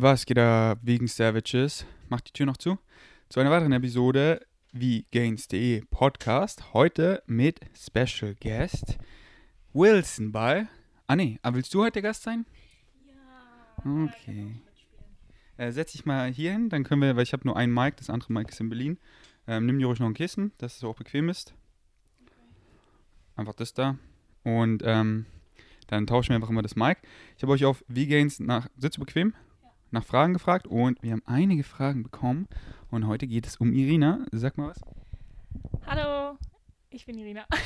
Was geht da wegen Savages? Macht die Tür noch zu. Zu einer weiteren Episode wie Gains.de Podcast. Heute mit Special Guest Wilson bei. Ah, nee, aber willst du heute der Gast sein? Ja. Okay. Äh, setz dich mal hier hin, dann können wir, weil ich habe nur ein Mic, das andere Mic ist in Berlin. Ähm, nimm dir ruhig noch ein Kissen, dass es auch bequem ist. Einfach das da. Und ähm, dann tauschen wir einfach immer das Mic. Ich habe euch auf VGains nach Sitzt du bequem? Nach Fragen gefragt und wir haben einige Fragen bekommen. Und heute geht es um Irina. Sag mal was. Hallo, ich bin Irina.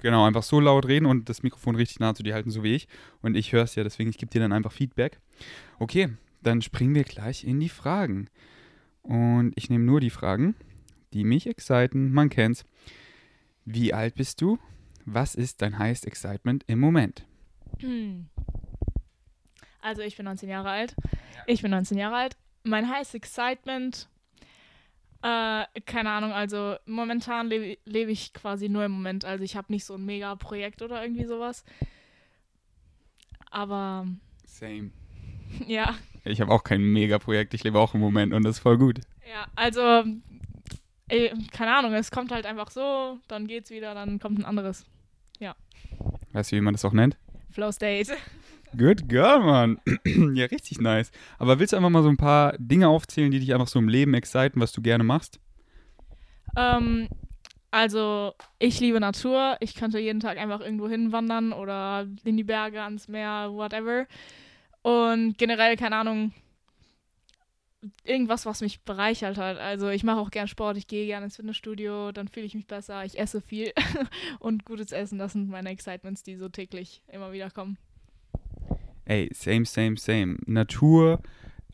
Genau, einfach so laut reden und das Mikrofon richtig nah zu dir halten, so wie ich. Und ich höre es ja, deswegen ich gebe dir dann einfach Feedback. Okay, dann springen wir gleich in die Fragen. Und ich nehme nur die Fragen, die mich exciten. Man kennt's. Wie alt bist du? Was ist dein highest excitement im Moment? Also ich bin 19 Jahre alt. Ich bin 19 Jahre alt. Mein highest excitement, äh, keine Ahnung, also momentan lebe lebe ich quasi nur im Moment. Also ich habe nicht so ein mega Projekt oder irgendwie sowas. Aber Same. ja, Ich habe auch kein Mega-Projekt, ich lebe auch im Moment und das ist voll gut. ja, also äh, keine Ahnung, es kommt halt einfach so, dann geht's wieder, dann kommt ein anderes. Weißt du, wie man das auch nennt? Flow State. Good girl, Mann. ja, richtig nice. Aber willst du einfach mal so ein paar Dinge aufzählen, die dich einfach so im Leben exciten, was du gerne machst? Ähm, also, ich liebe Natur. Ich könnte jeden Tag einfach irgendwo hinwandern oder in die Berge, ans Meer, whatever. Und generell, keine Ahnung, irgendwas, was mich bereichert hat. Also, ich mache auch gern Sport, ich gehe gerne ins Fitnessstudio, dann fühle ich mich besser, ich esse viel. Und gutes Essen, das sind meine Excitements, die so täglich immer wieder kommen. Ey, same, same, same. Natur,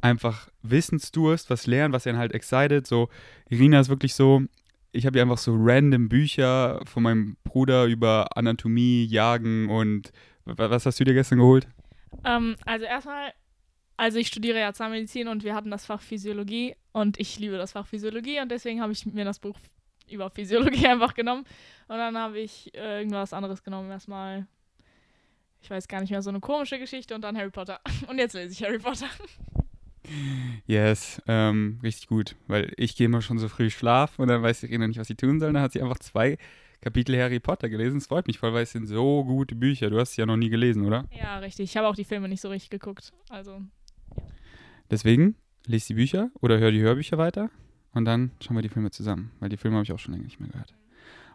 einfach Wissensdurst, was lernen, was einen halt excited. So, Irina ist wirklich so, ich habe ihr einfach so random Bücher von meinem Bruder über Anatomie, Jagen und wa- was hast du dir gestern geholt? Ähm, also erstmal, also ich studiere ja Zahnmedizin und wir hatten das Fach Physiologie und ich liebe das Fach Physiologie und deswegen habe ich mir das Buch über Physiologie einfach genommen und dann habe ich äh, irgendwas anderes genommen. Erstmal, ich weiß gar nicht mehr, so eine komische Geschichte und dann Harry Potter. Und jetzt lese ich Harry Potter. Yes, ähm, richtig gut, weil ich gehe immer schon so früh schlafen und dann weiß Irina nicht, was sie tun soll. Dann hat sie einfach zwei Kapitel Harry Potter gelesen. Es freut mich voll, weil es sind so gute Bücher. Du hast sie ja noch nie gelesen, oder? Ja, richtig. Ich habe auch die Filme nicht so richtig geguckt. Also, Deswegen lese die Bücher oder hör die Hörbücher weiter und dann schauen wir die Filme zusammen, weil die Filme habe ich auch schon länger nicht mehr gehört.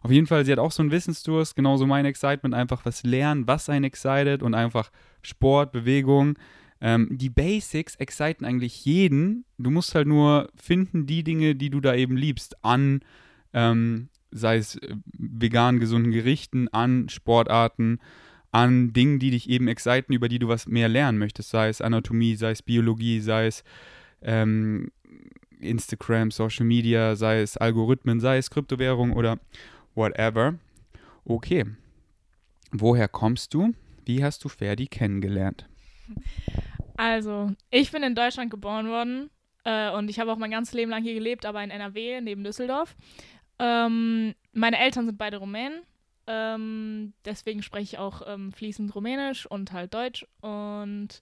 Auf jeden Fall, sie hat auch so einen Wissensdurst, genauso mein Excitement, einfach was lernen, was einen excited und einfach Sport, Bewegung. Ähm, die Basics exciten eigentlich jeden. Du musst halt nur finden die Dinge, die du da eben liebst, an, ähm, sei es äh, vegan gesunden Gerichten, an Sportarten, an Dingen, die dich eben exciten, über die du was mehr lernen möchtest, sei es Anatomie, sei es Biologie, sei es ähm, Instagram, Social Media, sei es Algorithmen, sei es Kryptowährung oder whatever. Okay. Woher kommst du? Wie hast du Ferdi kennengelernt? also ich bin in Deutschland geboren worden äh, und ich habe auch mein ganzes Leben lang hier gelebt, aber in NRW, neben Düsseldorf. Ähm, meine Eltern sind beide Rumänen. Ähm, deswegen spreche ich auch ähm, fließend Rumänisch und halt Deutsch. Und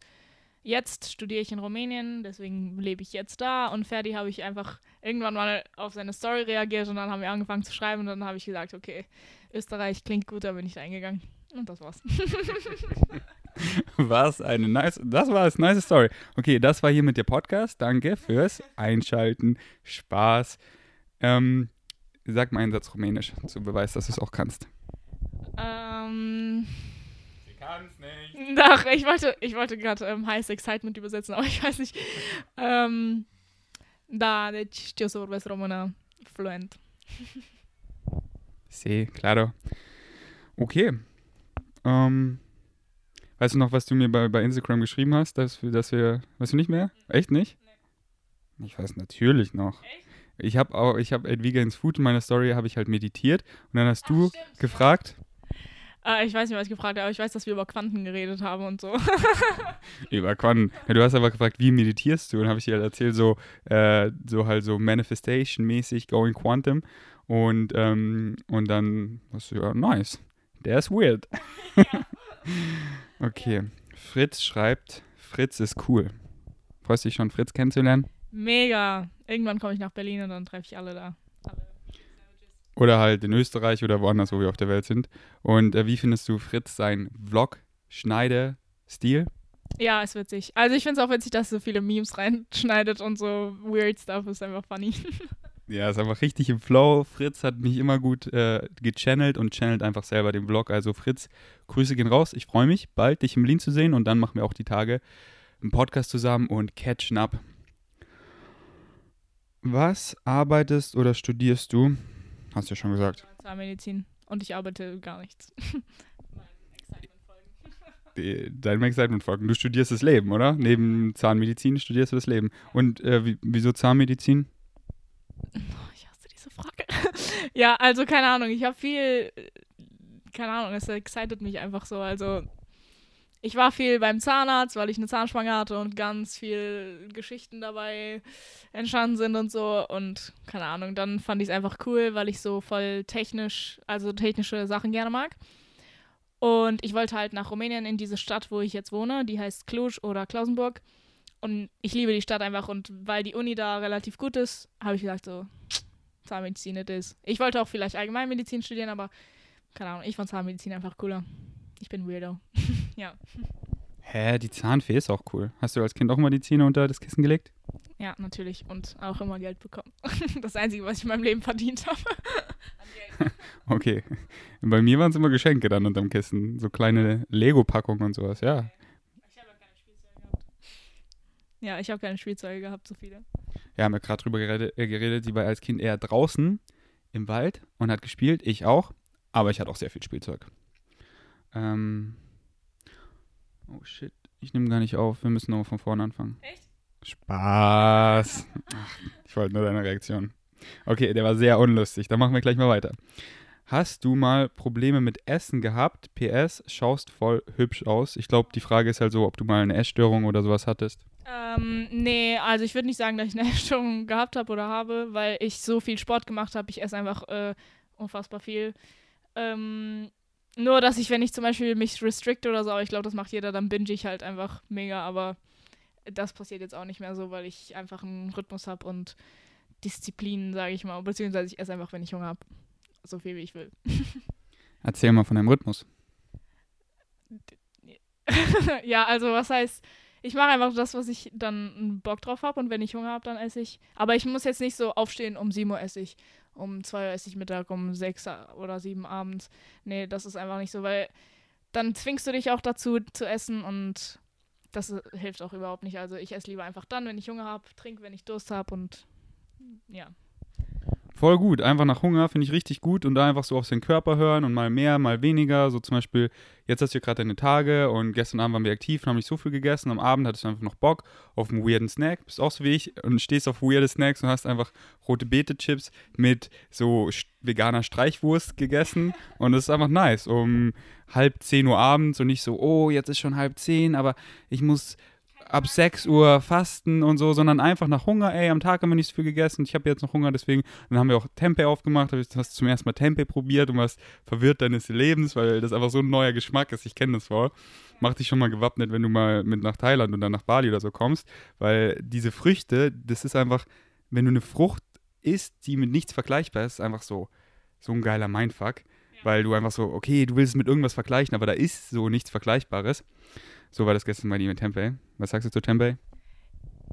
jetzt studiere ich in Rumänien, deswegen lebe ich jetzt da. Und Ferdi habe ich einfach irgendwann mal auf seine Story reagiert und dann haben wir angefangen zu schreiben. Und dann habe ich gesagt, okay, Österreich klingt gut, da bin ich da eingegangen. Und das war's. Was eine nice, das war eine nice Story. Okay, das war hier mit der Podcast. Danke fürs Einschalten. Spaß. Ähm, sag mal einen Satz Rumänisch, zu Beweis, dass du es auch kannst. ähm, Sie kann es nicht. Doch, ich wollte, ich wollte gerade ähm, Highest Excitement übersetzen, aber ich weiß nicht. Ähm, da, deci știu să vorbesc română fluent. Sí, claro. Okay. Ähm, weißt du noch, was du mir bei, bei Instagram geschrieben hast, dass wir, dass wir, weißt du nicht mehr? Echt nicht? Ich weiß natürlich noch. Echt? Ich habe auch, ich habe at Vegans Food in meiner Story habe ich halt meditiert und dann hast du gefragt, Äh, ich weiß nicht, was ich gefragt habe, aber ich weiß, dass wir über Quanten geredet haben und so. über Quanten. Ja, du hast aber gefragt, wie meditierst du? Und habe ich dir halt erzählt, so, äh, so halt so Manifestation-mäßig, Going Quantum. Und, ähm, und dann hast du ja, nice. Der ist weird. okay. Fritz schreibt, Fritz ist cool. Freust dich schon, Fritz kennenzulernen? Mega. Irgendwann komme ich nach Berlin und dann treffe ich alle da. Oder halt in Österreich oder woanders, wo wir auf der Welt sind. Und äh, wie findest du Fritz seinen Vlog, Schneide-Stil? Ja, ist witzig. Also ich finde es auch witzig, dass so viele Memes reinschneidet und so weird stuff ist einfach funny. Ja, ist einfach richtig im Flow. Fritz hat mich immer gut äh, gechannelt und channelt einfach selber den Vlog. Also Fritz, Grüße gehen raus. Ich freue mich, bald dich im Berlin zu sehen und dann machen wir auch die Tage einen Podcast zusammen und catchen up. Was arbeitest oder studierst du? Hast du ja schon gesagt. Zahnmedizin. Und ich arbeite gar nichts. Deinem Excitement folgen. Du studierst das Leben, oder? Neben Zahnmedizin studierst du das Leben. Und äh, wie, wieso Zahnmedizin? Ich hasse diese Frage. ja, also keine Ahnung. Ich habe viel, äh, keine Ahnung, es excited mich einfach so. Also ich war viel beim Zahnarzt, weil ich eine Zahnspange hatte und ganz viel Geschichten dabei entstanden sind und so. Und keine Ahnung, dann fand ich es einfach cool, weil ich so voll technisch, also technische Sachen gerne mag. Und ich wollte halt nach Rumänien in diese Stadt, wo ich jetzt wohne. Die heißt Cluj oder Klausenburg. Und ich liebe die Stadt einfach. Und weil die Uni da relativ gut ist, habe ich gesagt, so, Zahnmedizin it is. Ich wollte auch vielleicht Allgemeinmedizin studieren, aber keine Ahnung, ich fand Zahnmedizin einfach cooler. Ich bin Weirdo. ja. Hä, die Zahnfee ist auch cool. Hast du als Kind auch mal die Zähne unter das Kissen gelegt? Ja, natürlich. Und auch immer Geld bekommen. Das Einzige, was ich in meinem Leben verdient habe. Okay. Bei mir waren es immer Geschenke dann unterm Kissen. So kleine Lego-Packungen und sowas, ja. Ich habe ja keine Spielzeuge gehabt. Ja, ich habe keine Spielzeuge gehabt, so viele. Ja, haben wir gerade drüber geredet, äh, geredet, sie war als Kind eher draußen im Wald und hat gespielt. Ich auch. Aber ich hatte auch sehr viel Spielzeug. Ähm. Oh shit. Ich nehme gar nicht auf. Wir müssen nochmal von vorne anfangen. Echt? Spaß. Ach, ich wollte nur deine Reaktion. Okay, der war sehr unlustig. Dann machen wir gleich mal weiter. Hast du mal Probleme mit Essen gehabt? PS, schaust voll hübsch aus. Ich glaube, die Frage ist halt so, ob du mal eine Essstörung oder sowas hattest. Ähm, nee, also ich würde nicht sagen, dass ich eine Essstörung gehabt habe oder habe, weil ich so viel Sport gemacht habe. Ich esse einfach äh, unfassbar viel. Ähm, nur, dass ich, wenn ich zum Beispiel mich restricte oder so, aber ich glaube, das macht jeder, dann binge ich halt einfach mega, aber das passiert jetzt auch nicht mehr so, weil ich einfach einen Rhythmus habe und Disziplin, sage ich mal, beziehungsweise ich esse einfach, wenn ich Hunger habe. So viel, wie ich will. Erzähl mal von deinem Rhythmus. ja, also was heißt, ich mache einfach das, was ich dann Bock drauf habe und wenn ich Hunger habe, dann esse ich. Aber ich muss jetzt nicht so aufstehen, um 7 Uhr esse ich, um 2 Uhr esse ich Mittag, um 6 oder 7 abends. Nee, das ist einfach nicht so, weil dann zwingst du dich auch dazu zu essen und das äh, hilft auch überhaupt nicht. Also ich esse lieber einfach dann, wenn ich Hunger habe, trinke, wenn ich Durst habe und ja. Voll gut. Einfach nach Hunger finde ich richtig gut und da einfach so auf seinen Körper hören und mal mehr, mal weniger. So zum Beispiel, jetzt hast du gerade deine Tage und gestern Abend waren wir aktiv und haben nicht so viel gegessen. Am Abend hattest du einfach noch Bock auf einen weirden Snack. Bist auch so wie ich und stehst auf weirde Snacks und hast einfach rote Beete-Chips mit so veganer Streichwurst gegessen. Und das ist einfach nice. Um halb zehn Uhr abends und nicht so, oh, jetzt ist schon halb zehn, aber ich muss ab 6 Uhr fasten und so, sondern einfach nach Hunger, ey, am Tag haben wir nicht so viel gegessen, ich habe jetzt noch Hunger, deswegen, dann haben wir auch Tempeh aufgemacht, hab ich- hast zum ersten Mal Tempeh probiert und warst verwirrt deines Lebens, weil das einfach so ein neuer Geschmack ist, ich kenne das voll. Mach dich schon mal gewappnet, wenn du mal mit nach Thailand und dann nach Bali oder so kommst, weil diese Früchte, das ist einfach, wenn du eine Frucht isst, die mit nichts vergleichbar ist, ist einfach so, so ein geiler Mindfuck, weil du einfach so, okay, du willst es mit irgendwas vergleichen, aber da ist so nichts Vergleichbares. So war das gestern bei dir mit Tempeh. Was sagst du zu Tempeh?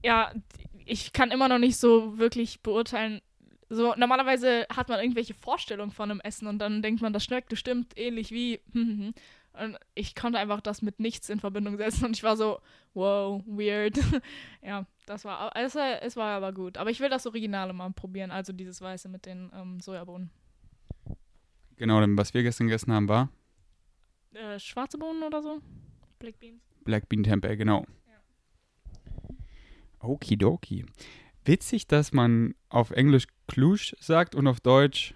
ja, ich kann immer noch nicht so wirklich beurteilen. So, normalerweise hat man irgendwelche Vorstellungen von einem Essen und dann denkt man, das schmeckt bestimmt ähnlich wie. Und ich konnte einfach das mit nichts in Verbindung setzen und ich war so, wow, weird. ja, das war, es, war- es war aber gut. Aber ich will das Originale mal probieren, also dieses Weiße mit den ähm, Sojabohnen. Genau, denn was wir gestern gegessen haben, war Äh, schwarze Bohnen oder so? Black Beans. Black Bean Tempeh, genau. Okidoki. Witzig, dass man auf Englisch Cluj sagt und auf Deutsch.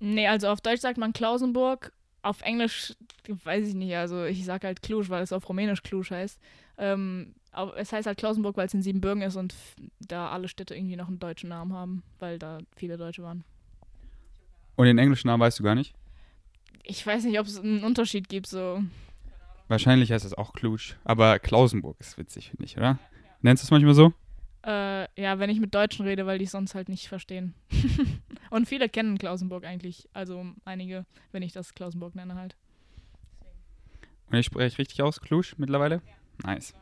Nee, also auf Deutsch sagt man Klausenburg. Auf Englisch weiß ich nicht. Also ich sag halt Cluj, weil es auf Rumänisch Cluj heißt. Ähm, es heißt halt Klausenburg, weil es in Siebenbürgen ist und da alle Städte irgendwie noch einen deutschen Namen haben, weil da viele Deutsche waren. Und den englischen Namen weißt du gar nicht? Ich weiß nicht, ob es einen Unterschied gibt. So. Wahrscheinlich heißt es auch Cluj. Aber Klausenburg ist witzig, finde ich, oder? Nennst du es manchmal so? Äh, ja, wenn ich mit Deutschen rede, weil die es sonst halt nicht verstehen. und viele kennen Klausenburg eigentlich. Also einige, wenn ich das Klausenburg nenne halt. Und ich spreche richtig aus, Klusch mittlerweile? Nice.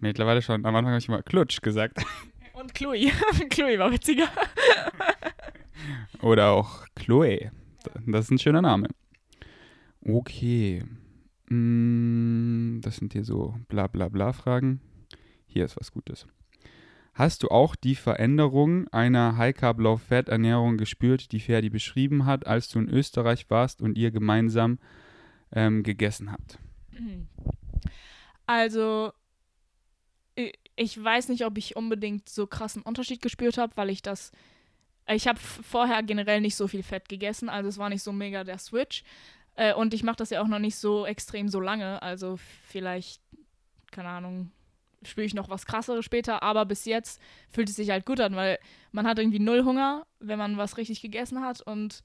Mittlerweile schon. Am Anfang habe ich immer Klutsch gesagt. Und Chloe. Chloe war witziger. Oder auch Chloe. Das ist ein schöner Name. Okay. Mm, Das sind hier so bla bla bla Fragen. Hier ist was Gutes. Hast du auch die Veränderung einer High Carb Low Fat Ernährung gespürt, die Ferdi beschrieben hat, als du in Österreich warst und ihr gemeinsam ähm, gegessen habt? Also, ich weiß nicht, ob ich unbedingt so krassen Unterschied gespürt habe, weil ich das. Ich habe vorher generell nicht so viel Fett gegessen, also es war nicht so mega der Switch. Äh, und ich mache das ja auch noch nicht so extrem so lange, also vielleicht, keine Ahnung, spüre ich noch was krasseres später, aber bis jetzt fühlt es sich halt gut an, weil man hat irgendwie null Hunger, wenn man was richtig gegessen hat und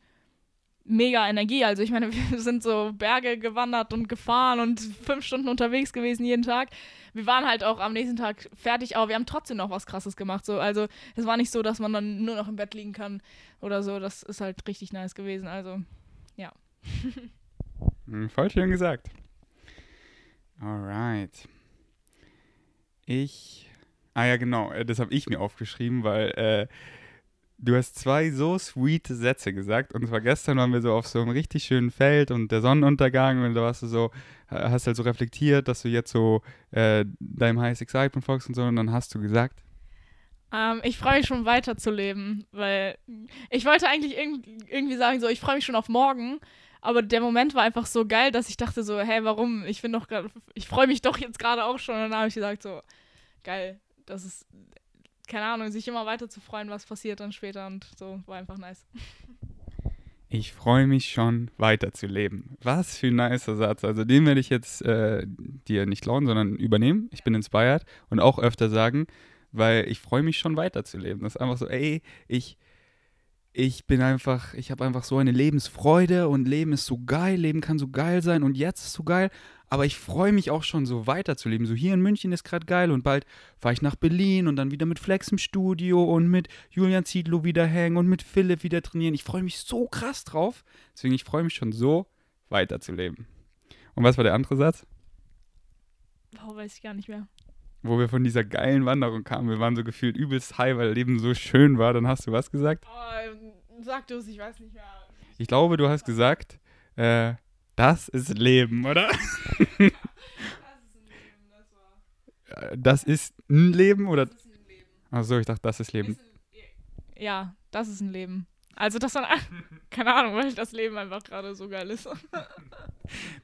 mega Energie. Also ich meine, wir sind so Berge gewandert und gefahren und fünf Stunden unterwegs gewesen jeden Tag. Wir waren halt auch am nächsten Tag fertig, aber wir haben trotzdem noch was Krasses gemacht. So, also es war nicht so, dass man dann nur noch im Bett liegen kann oder so. Das ist halt richtig nice gewesen. Also Hm, Voll schön gesagt. Alright. Ich. Ah ja, genau. äh, Das habe ich mir aufgeschrieben, weil äh, du hast zwei so sweet Sätze gesagt. Und zwar gestern waren wir so auf so einem richtig schönen Feld und der Sonnenuntergang und da warst du so, hast halt so reflektiert, dass du jetzt so äh, deinem Highest Excitement folgst und so. Und dann hast du gesagt, ähm, ich freue mich schon weiterzuleben, weil ich wollte eigentlich irg irgendwie sagen, so ich freue mich schon auf morgen. Aber der Moment war einfach so geil, dass ich dachte so, hey, warum? Ich bin doch gerade, ich freue mich doch jetzt gerade auch schon. Und dann habe ich gesagt so, geil, das ist, keine Ahnung, sich immer weiter zu freuen, was passiert dann später und so, war einfach nice. Ich freue mich schon, weiterzuleben. Was für ein nicer Satz. Also den werde ich jetzt äh, dir nicht klauen, sondern übernehmen. Ich bin inspired und auch öfter sagen, weil ich freue mich schon, weiterzuleben. Das ist einfach so, ey, ich, ich bin einfach, ich habe einfach so eine Lebensfreude und Leben ist so geil, Leben kann so geil sein und jetzt ist so geil. Aber ich freue mich auch schon, so weiterzuleben. So hier in München ist gerade geil und bald fahre ich nach Berlin und dann wieder mit Flex im Studio und mit Julian Ziedlow wieder hängen und mit Philipp wieder trainieren. Ich freue mich so krass drauf. Deswegen, ich freue mich schon so, weiterzuleben. Und was war der andere Satz? Wow, weiß ich gar nicht mehr. Wo wir von dieser geilen Wanderung kamen. Wir waren so gefühlt übelst high, weil Leben so schön war. Dann hast du was gesagt? Oh, sag du es, ich weiß nicht mehr. Ich glaube, du hast gesagt, äh, das ist Leben, oder? Das ist ein Leben, das war. Äh, Das ist ein Leben oder? Das ist ein Leben. Achso, ich dachte, das ist Leben. Ja, das ist ein Leben. Also das war, keine Ahnung, weil das Leben einfach gerade so geil ist.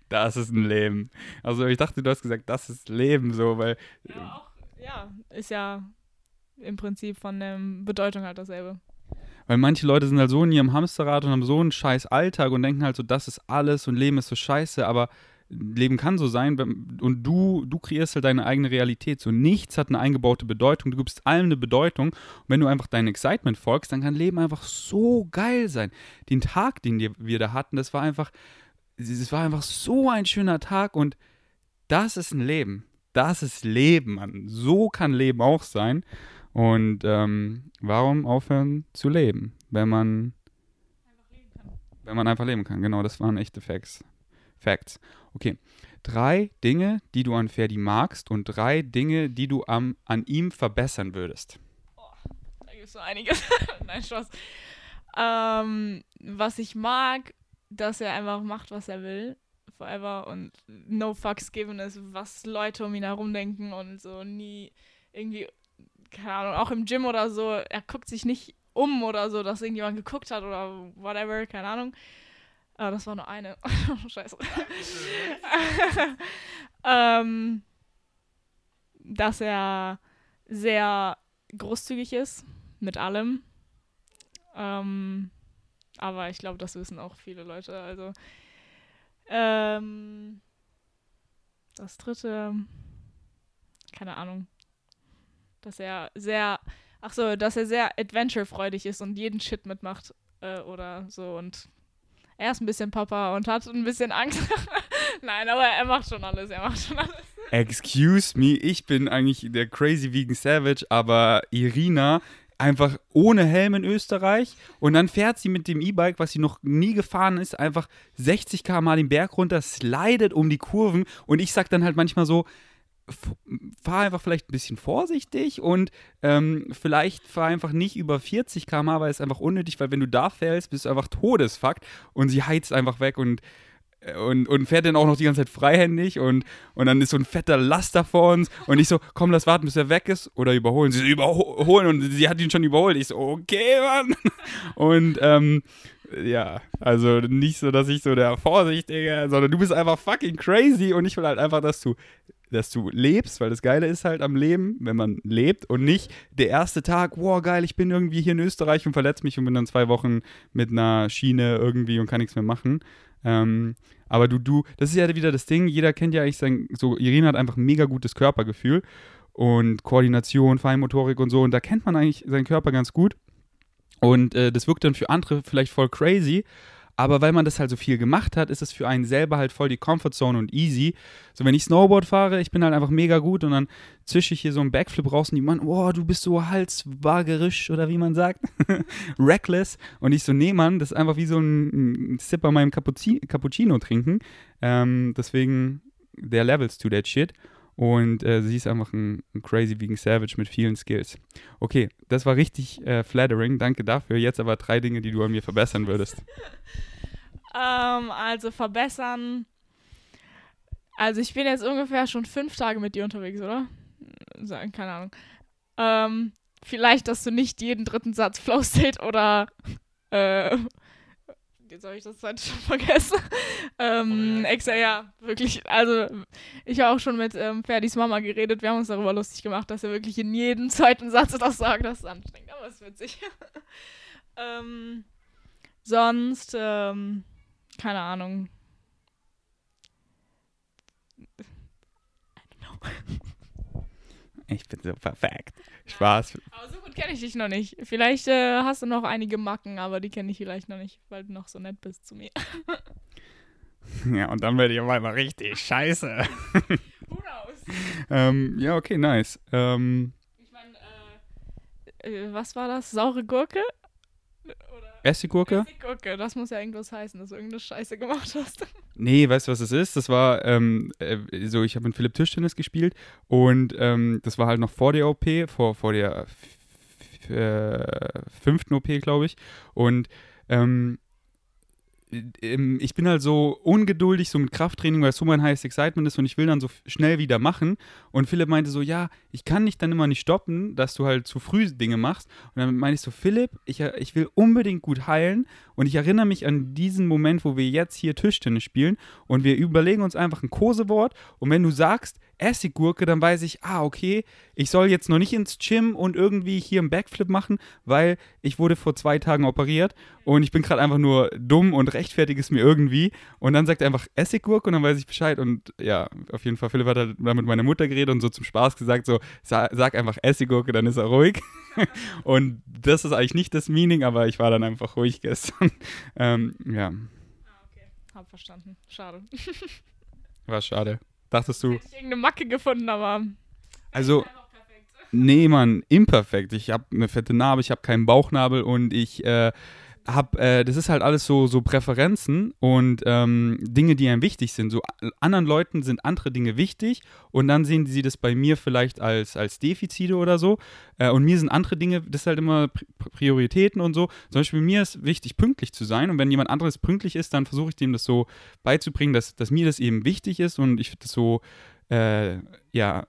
Das ist ein Leben. Also ich dachte, du hast gesagt, das ist Leben, so, weil Ja, auch, ja, ist ja im Prinzip von der Bedeutung halt dasselbe. Weil manche Leute sind halt so in ihrem Hamsterrad und haben so einen scheiß Alltag und denken halt so, das ist alles und Leben ist so scheiße, aber Leben kann so sein und du, du kreierst halt deine eigene Realität. So nichts hat eine eingebaute Bedeutung, du gibst allem eine Bedeutung. Und wenn du einfach deinem Excitement folgst, dann kann Leben einfach so geil sein. Den Tag, den wir- wir da hatten, das war einfach, es war einfach so ein schöner Tag und das ist ein Leben. Das ist Leben, Mann. So kann Leben auch sein. Und ähm, warum aufhören zu leben, wenn man, wenn man einfach leben kann? Genau, das waren echte Facts. Facts. Okay. Drei Dinge, die du an Ferdi magst und drei Dinge, die du am, an ihm verbessern würdest. Da gibt es so einiges. Nein, Spaß. Ähm, was ich mag, dass er einfach macht, was er will. Forever und no fucks given ist, was Leute um ihn herum denken und so nie irgendwie, keine Ahnung, auch im Gym oder so, er guckt sich nicht um oder so, dass irgendjemand geguckt hat oder whatever, keine Ahnung. Aber das war nur eine. Scheiße. ähm, dass er sehr großzügig ist mit allem. Ähm, aber ich glaube, das wissen auch viele Leute. Also ähm, das dritte, keine Ahnung, dass er sehr, ach so, dass er sehr adventurefreudig ist und jeden Shit mitmacht äh, oder so und er ist ein bisschen Papa und hat ein bisschen Angst, Nein, aber er macht schon alles, er macht schon alles. Excuse me, ich bin eigentlich der Crazy Vegan Savage, aber Irina einfach ohne Helm in Österreich und dann fährt sie mit dem E-Bike, was sie noch nie gefahren ist, einfach 60 km den Berg runter, slidet um die Kurven und ich sag dann halt manchmal so, fahr einfach vielleicht ein bisschen vorsichtig und ähm, vielleicht fahr einfach nicht über 40 km, weil es einfach unnötig, weil wenn du da fällst, bist du einfach Todesfakt und sie heizt einfach weg und und, und fährt dann auch noch die ganze Zeit freihändig und, und dann ist so ein fetter Laster vor uns und ich so, komm, lass warten, bis er weg ist oder überholen. Sie so, überholen und sie hat ihn schon überholt. Ich so, okay, Mann. Und ähm, ja, also nicht so, dass ich so der Vorsichtige, sondern du bist einfach fucking crazy und ich will halt einfach, dass du dass du lebst, weil das Geile ist halt am Leben, wenn man lebt und nicht der erste Tag, wow, geil, ich bin irgendwie hier in Österreich und verletze mich und bin dann zwei Wochen mit einer Schiene irgendwie und kann nichts mehr machen. Ähm, aber du, du, das ist ja wieder das Ding, jeder kennt ja eigentlich sein, so, Irene hat einfach ein mega gutes Körpergefühl und Koordination, Feinmotorik und so und da kennt man eigentlich seinen Körper ganz gut und äh, das wirkt dann für andere vielleicht voll crazy, aber weil man das halt so viel gemacht hat, ist es für einen selber halt voll die Comfortzone und easy. So, wenn ich Snowboard fahre, ich bin halt einfach mega gut und dann zische ich hier so einen Backflip raus und die Mann, oh, du bist so halswagerisch oder wie man sagt, reckless. Und ich so, nee, Mann, das ist einfach wie so ein, ein Sip bei meinem Cappuccino trinken. Ähm, deswegen, der levels to that shit. Und äh, sie ist einfach ein, ein, crazy vegan Savage mit vielen Skills. Okay, das war richtig äh, flattering. Danke dafür. Jetzt aber drei Dinge, die du an mir verbessern würdest. ähm, also verbessern. Also ich bin jetzt ungefähr schon fünf Tage mit dir unterwegs, oder? Keine Ahnung. Ähm, vielleicht, dass du nicht jeden dritten Satz Flow State oder äh, jetzt habe ich das Zeit schon vergessen. ähm, oh, extra, ja, wirklich. Also, ich habe auch schon mit ähm, Ferdis Mama geredet. Wir haben uns darüber lustig gemacht, dass er wirklich in jedem zweiten Satz das sagt. Das ist anstrengend, aber es ist witzig. ähm, sonst, ähm, keine Ahnung. I don't know. Ich bin so perfekt. Spaß. Aber so gut kenne ich dich noch nicht. Vielleicht äh, hast du noch einige Macken, aber die kenne ich vielleicht noch nicht, weil du noch so nett bist zu mir. ja, und dann werde ich auf einmal richtig scheiße. Who knows? ähm, ja, okay, nice. Ähm, ich meine, äh, äh, was war das? Saure Gurke? Essiggurke? Essiggurke, das muss ja irgendwas heißen, dass du irgendeine Scheiße gemacht hast. Nee, weißt du, was es ist? Das war ähm, äh, so, ich habe mit Philipp Tischtennis gespielt und ähm, das war halt noch vor der OP, vor, vor der äh, fünften OP, glaube ich. Und ähm, ähm, ich bin halt so ungeduldig, so mit Krafttraining, weil es so mein highest excitement ist und ich will dann so schnell wieder machen. Und Philipp meinte so, ja, ich kann dich dann immer nicht stoppen, dass du halt zu früh Dinge machst. Und dann meinte ich so, Philipp, ich, ich will unbedingt gut heilen. Und ich erinnere mich an diesen Moment, wo wir jetzt hier Tischtennis spielen und wir überlegen uns einfach ein Kosewort. Und wenn du sagst, Essiggurke, dann weiß ich, ah, okay, ich soll jetzt noch nicht ins Gym und irgendwie hier einen Backflip machen, weil ich wurde vor zwei Tagen operiert und ich bin gerade einfach nur dumm und rechtfertige es mir irgendwie. Und dann sagt er einfach Essiggurke und dann weiß ich Bescheid. Und ja, auf jeden Fall, Philipp hat halt dann mit meiner Mutter geredet und so zum Spaß gesagt, so, sag einfach Essiggurke, dann ist er ruhig. und das ist eigentlich nicht das Meaning, aber ich war dann einfach ruhig gestern. ähm, ja. Ah, okay. Hab verstanden. Schade. War schade. Dachtest du. Ich irgendeine Macke gefunden, aber. Also. Nee, Mann, imperfekt. Ich habe eine fette Narbe, ich habe keinen Bauchnabel und ich äh, habe, äh, das ist halt alles so, so Präferenzen und ähm, Dinge, die einem wichtig sind. So anderen Leuten sind andere Dinge wichtig und dann sehen sie das bei mir vielleicht als, als Defizite oder so. Äh, und mir sind andere Dinge, das ist halt immer Prioritäten und so. Zum Beispiel mir ist wichtig, pünktlich zu sein und wenn jemand anderes pünktlich ist, dann versuche ich dem das so beizubringen, dass, dass mir das eben wichtig ist und ich das so äh, ja,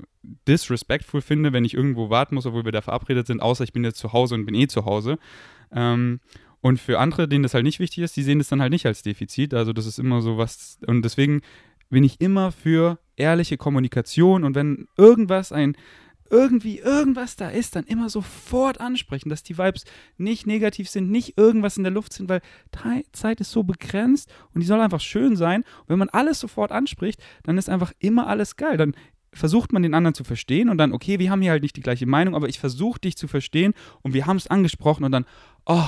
disrespectful finde, wenn ich irgendwo warten muss, obwohl wir da verabredet sind, außer ich bin jetzt zu Hause und bin eh zu Hause. Ähm, und für andere, denen das halt nicht wichtig ist, die sehen das dann halt nicht als Defizit. Also das ist immer so was. Und deswegen bin ich immer für ehrliche Kommunikation und wenn irgendwas ein irgendwie irgendwas da ist, dann immer sofort ansprechen, dass die Vibes nicht negativ sind, nicht irgendwas in der Luft sind, weil Zeit ist so begrenzt und die soll einfach schön sein. Und wenn man alles sofort anspricht, dann ist einfach immer alles geil. Dann versucht man den anderen zu verstehen und dann, okay, wir haben hier halt nicht die gleiche Meinung, aber ich versuche dich zu verstehen und wir haben es angesprochen und dann, oh,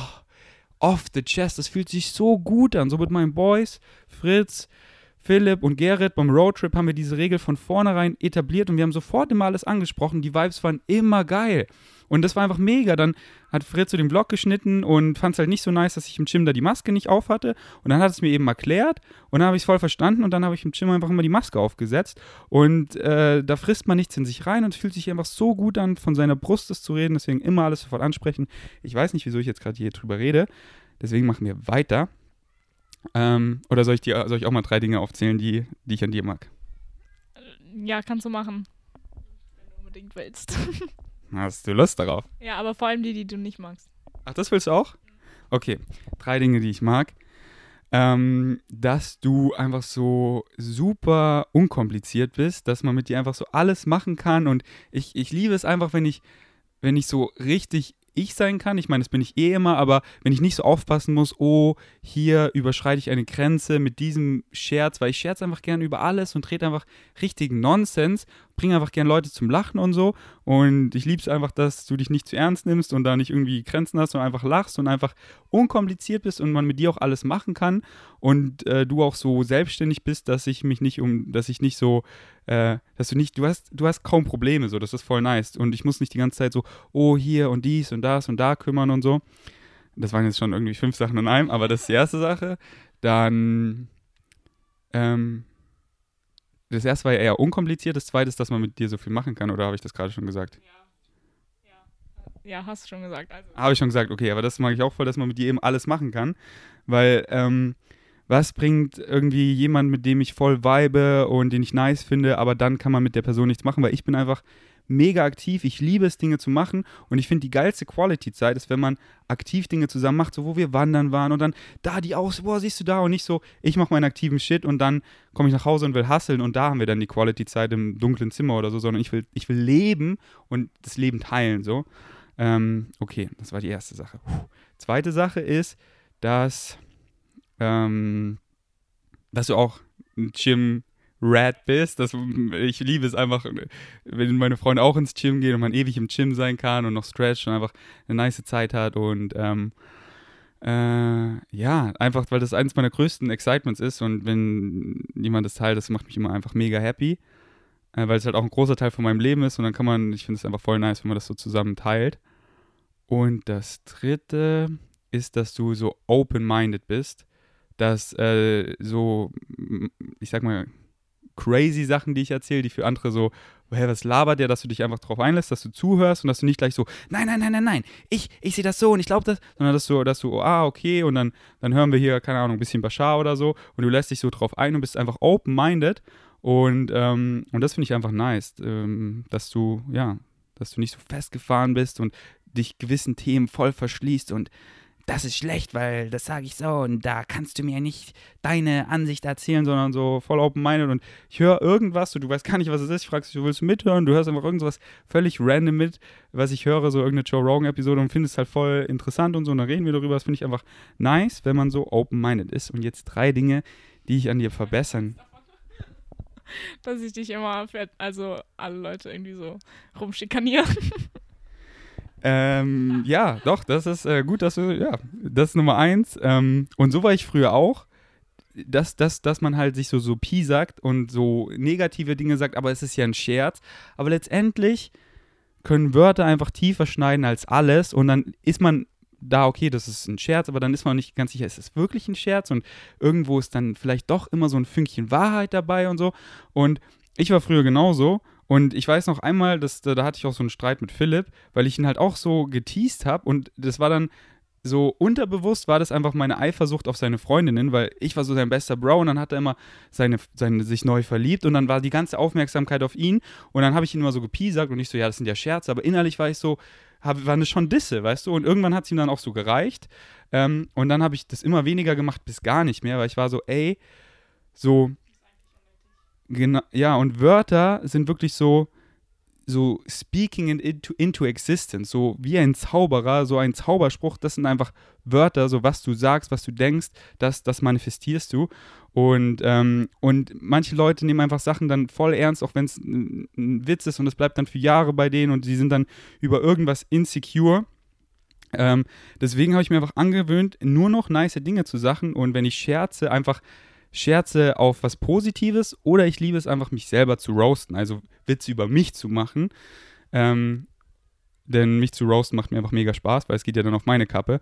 off the chest, das fühlt sich so gut an, so mit meinen Boys, Fritz, Philipp und Gerrit beim Roadtrip haben wir diese Regel von vornherein etabliert und wir haben sofort immer alles angesprochen. Die Vibes waren immer geil. Und das war einfach mega. Dann hat Fritz so den Vlog geschnitten und fand es halt nicht so nice, dass ich im Gym da die Maske nicht auf hatte. Und dann hat es mir eben erklärt und dann habe ich es voll verstanden und dann habe ich im Gym einfach immer die Maske aufgesetzt. Und äh, da frisst man nichts in sich rein und es fühlt sich einfach so gut an, von seiner Brust zu reden. Deswegen immer alles sofort ansprechen. Ich weiß nicht, wieso ich jetzt gerade hier drüber rede. Deswegen machen wir weiter. Ähm, oder soll ich, dir, soll ich auch mal drei Dinge aufzählen, die, die ich an dir mag? Ja, kannst du machen. Wenn du unbedingt willst. Hast du Lust darauf? ja, aber vor allem die, die du nicht magst. Ach, das willst du auch? Okay, drei Dinge, die ich mag. Ähm, dass du einfach so super unkompliziert bist, dass man mit dir einfach so alles machen kann und ich, ich liebe es einfach, wenn ich, wenn ich so richtig ich sein kann. Ich meine, das bin ich eh immer, aber wenn ich nicht so aufpassen muss, oh, hier überschreite ich eine Grenze mit diesem Scherz, weil ich scherze einfach gerne über alles und trete einfach richtigen Nonsens, bringe einfach gerne Leute zum Lachen und so. Und ich liebe es einfach, dass du dich nicht zu ernst nimmst und da nicht irgendwie Grenzen hast, sondern einfach lachst und einfach unkompliziert bist und man mit dir auch alles machen kann und äh, du auch so selbstständig bist, dass ich mich nicht um, dass ich nicht so, äh, dass du nicht, du hast, du hast kaum Probleme, so, das ist voll nice. Und ich muss nicht die ganze Zeit so, oh, hier und dies und das und da kümmern und so. Das waren jetzt schon irgendwie fünf Sachen in einem, aber das ist die erste Sache. Dann, ähm, das erste war ja eher unkompliziert, das zweite ist, dass man mit dir so viel machen kann, oder habe ich das gerade schon gesagt? Ja, hast du schon gesagt. Also. Habe ich schon gesagt, okay, aber das mag ich auch voll, dass man mit dir eben alles machen kann, weil, ähm, was bringt irgendwie jemand, mit dem ich voll vibe und den ich nice finde, aber dann kann man mit der Person nichts machen, weil ich bin einfach mega aktiv. Ich liebe es, Dinge zu machen. Und ich finde, die geilste Quality-Zeit ist, wenn man aktiv Dinge zusammen macht, so wo wir wandern waren und dann da die aus, boah, siehst du da und nicht so, ich mache meinen aktiven Shit und dann komme ich nach Hause und will hasseln und da haben wir dann die Quality-Zeit im dunklen Zimmer oder so, sondern ich will, ich will leben und das Leben teilen, so. Ähm, okay, das war die erste Sache. Puh. Zweite Sache ist, dass, ähm, dass du auch ein Gym Rat bist. Das, ich liebe es einfach, wenn meine Freunde auch ins Gym gehen und man ewig im Gym sein kann und noch stretcht und einfach eine nice Zeit hat und ähm, äh, ja, einfach, weil das eines meiner größten Excitements ist und wenn jemand das teilt, das macht mich immer einfach mega happy, äh, weil es halt auch ein großer Teil von meinem Leben ist und dann kann man, ich finde es einfach voll nice, wenn man das so zusammen teilt. Und das dritte ist, dass du so open-minded bist, dass äh, so, ich sag mal, crazy Sachen, die ich erzähle, die für andere so, hä, was labert der, dass du dich einfach drauf einlässt, dass du zuhörst und dass du nicht gleich so, nein, nein, nein, nein, nein, ich, ich sehe das so und ich glaube das, sondern dass du, dass du, oh, ah, okay, und dann, dann hören wir hier, keine Ahnung, ein bisschen Bashar oder so und du lässt dich so drauf ein und bist einfach open-minded und, ähm, und das finde ich einfach nice, ähm, dass du, ja, dass du nicht so festgefahren bist und dich gewissen Themen voll verschließt und das ist schlecht, weil das sage ich so und da kannst du mir nicht deine Ansicht erzählen, sondern so voll open-minded und ich höre irgendwas und du weißt gar nicht, was es ist. Ich frage dich, du willst mithören, du hörst einfach irgendwas völlig random mit, was ich höre, so irgendeine Joe Rogan-Episode und findest halt voll interessant und so und dann reden wir darüber. Das finde ich einfach nice, wenn man so open-minded ist. Und jetzt drei Dinge, die ich an dir verbessern dass ich dich immer, also alle Leute irgendwie so rumschikanieren. Ähm, ja, doch, das ist äh, gut, dass du, ja, das ist Nummer eins. Ähm, und so war ich früher auch, dass, dass, dass man halt sich so, so Pi sagt und so negative Dinge sagt, aber es ist ja ein Scherz. Aber letztendlich können Wörter einfach tiefer schneiden als alles und dann ist man da, okay, das ist ein Scherz, aber dann ist man nicht ganz sicher, ist es wirklich ein Scherz und irgendwo ist dann vielleicht doch immer so ein Fünkchen Wahrheit dabei und so. Und ich war früher genauso und ich weiß noch einmal, dass, da, da hatte ich auch so einen Streit mit Philipp, weil ich ihn halt auch so geteased habe und das war dann so unterbewusst war das einfach meine Eifersucht auf seine Freundinnen, weil ich war so sein bester Bro und dann hat er immer seine, seine, sich neu verliebt und dann war die ganze Aufmerksamkeit auf ihn. Und dann habe ich ihn immer so gepiesackt und ich so, ja, das sind ja Scherze, aber innerlich war ich so, hab, waren das schon Disse, weißt du, und irgendwann hat es ihm dann auch so gereicht. Ähm, und dann habe ich das immer weniger gemacht bis gar nicht mehr, weil ich war so, ey, so, Genau, ja, und Wörter sind wirklich so, so speaking into, into existence, so wie ein Zauberer, so ein Zauberspruch, das sind einfach Wörter, so was du sagst, was du denkst, das, das manifestierst du. Und, ähm, und manche Leute nehmen einfach Sachen dann voll ernst, auch wenn es ein, Witz ist und es bleibt dann für Jahre bei denen und sie sind dann über irgendwas insecure. Ähm, deswegen habe ich mir einfach angewöhnt, nur noch nice Dinge zu sagen und wenn ich scherze, einfach Scherze auf was Positives oder ich liebe es einfach, mich selber zu roasten, also Witze über mich zu machen. Ähm, denn mich zu roasten macht mir einfach mega Spaß, weil es geht ja dann auf meine Kappe.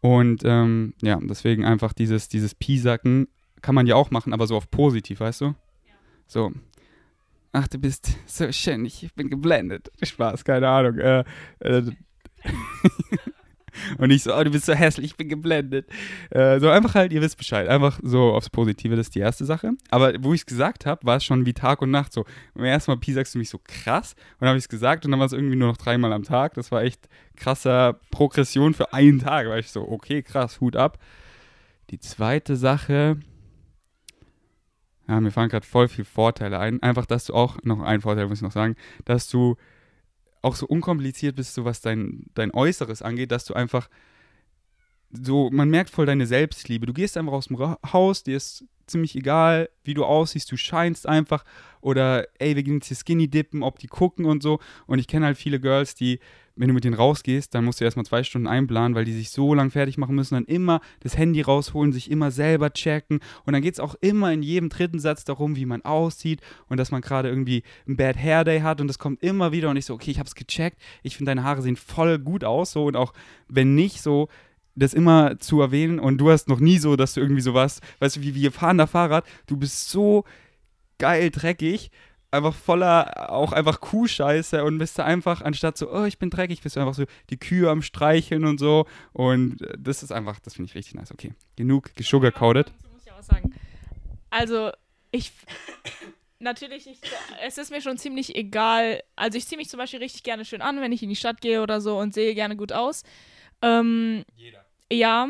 Und ähm, ja, deswegen einfach dieses, dieses Piesacken kann man ja auch machen, aber so auf positiv, weißt du? Ja. So. Ach, du bist so schön, ich bin geblendet. Spaß, keine Ahnung. Äh, äh, Und nicht so, oh, du bist so hässlich, ich bin geblendet. Äh, so einfach halt, ihr wisst Bescheid. Einfach so aufs Positive, das ist die erste Sache. Aber wo ich es gesagt habe, war es schon wie Tag und Nacht. So, beim ersten Mal, Pi, sagst du mich so krass. Und dann habe ich es gesagt und dann war es irgendwie nur noch dreimal am Tag. Das war echt krasser Progression für einen Tag. War ich so, okay, krass, Hut ab. Die zweite Sache, ja, mir fallen gerade voll viele Vorteile ein. Einfach, dass du auch, noch einen Vorteil muss ich noch sagen, dass du auch so unkompliziert bist, so was dein, dein Äußeres angeht, dass du einfach so, man merkt voll deine Selbstliebe. Du gehst einfach aus dem Haus, dir ist ziemlich egal, wie du aussiehst, du scheinst einfach. Oder, ey, wir gehen jetzt hier Skinny dippen, ob die gucken und so. Und ich kenne halt viele Girls, die wenn du mit denen rausgehst, dann musst du erstmal zwei Stunden einplanen, weil die sich so lang fertig machen müssen, dann immer das Handy rausholen, sich immer selber checken. Und dann geht es auch immer in jedem dritten Satz darum, wie man aussieht und dass man gerade irgendwie ein Bad Hair Day hat und das kommt immer wieder und ich so, okay, ich hab's gecheckt, ich finde deine Haare sehen voll gut aus, so und auch wenn nicht so, das immer zu erwähnen und du hast noch nie so, dass du irgendwie so was, weißt du, wie wir fahren da Fahrrad, du bist so geil dreckig einfach voller auch einfach Kuhscheiße und bist du einfach, anstatt so, oh, ich bin dreckig, bist du einfach so die Kühe am Streicheln und so. Und äh, das ist einfach, das finde ich richtig nice. Okay, genug gesugarcoated. Ja, muss ich auch sagen. Also, ich. Natürlich, ich, es ist mir schon ziemlich egal. Also, ich ziehe mich zum Beispiel richtig gerne schön an, wenn ich in die Stadt gehe oder so und sehe gerne gut aus. Ähm, Jeder. Ja.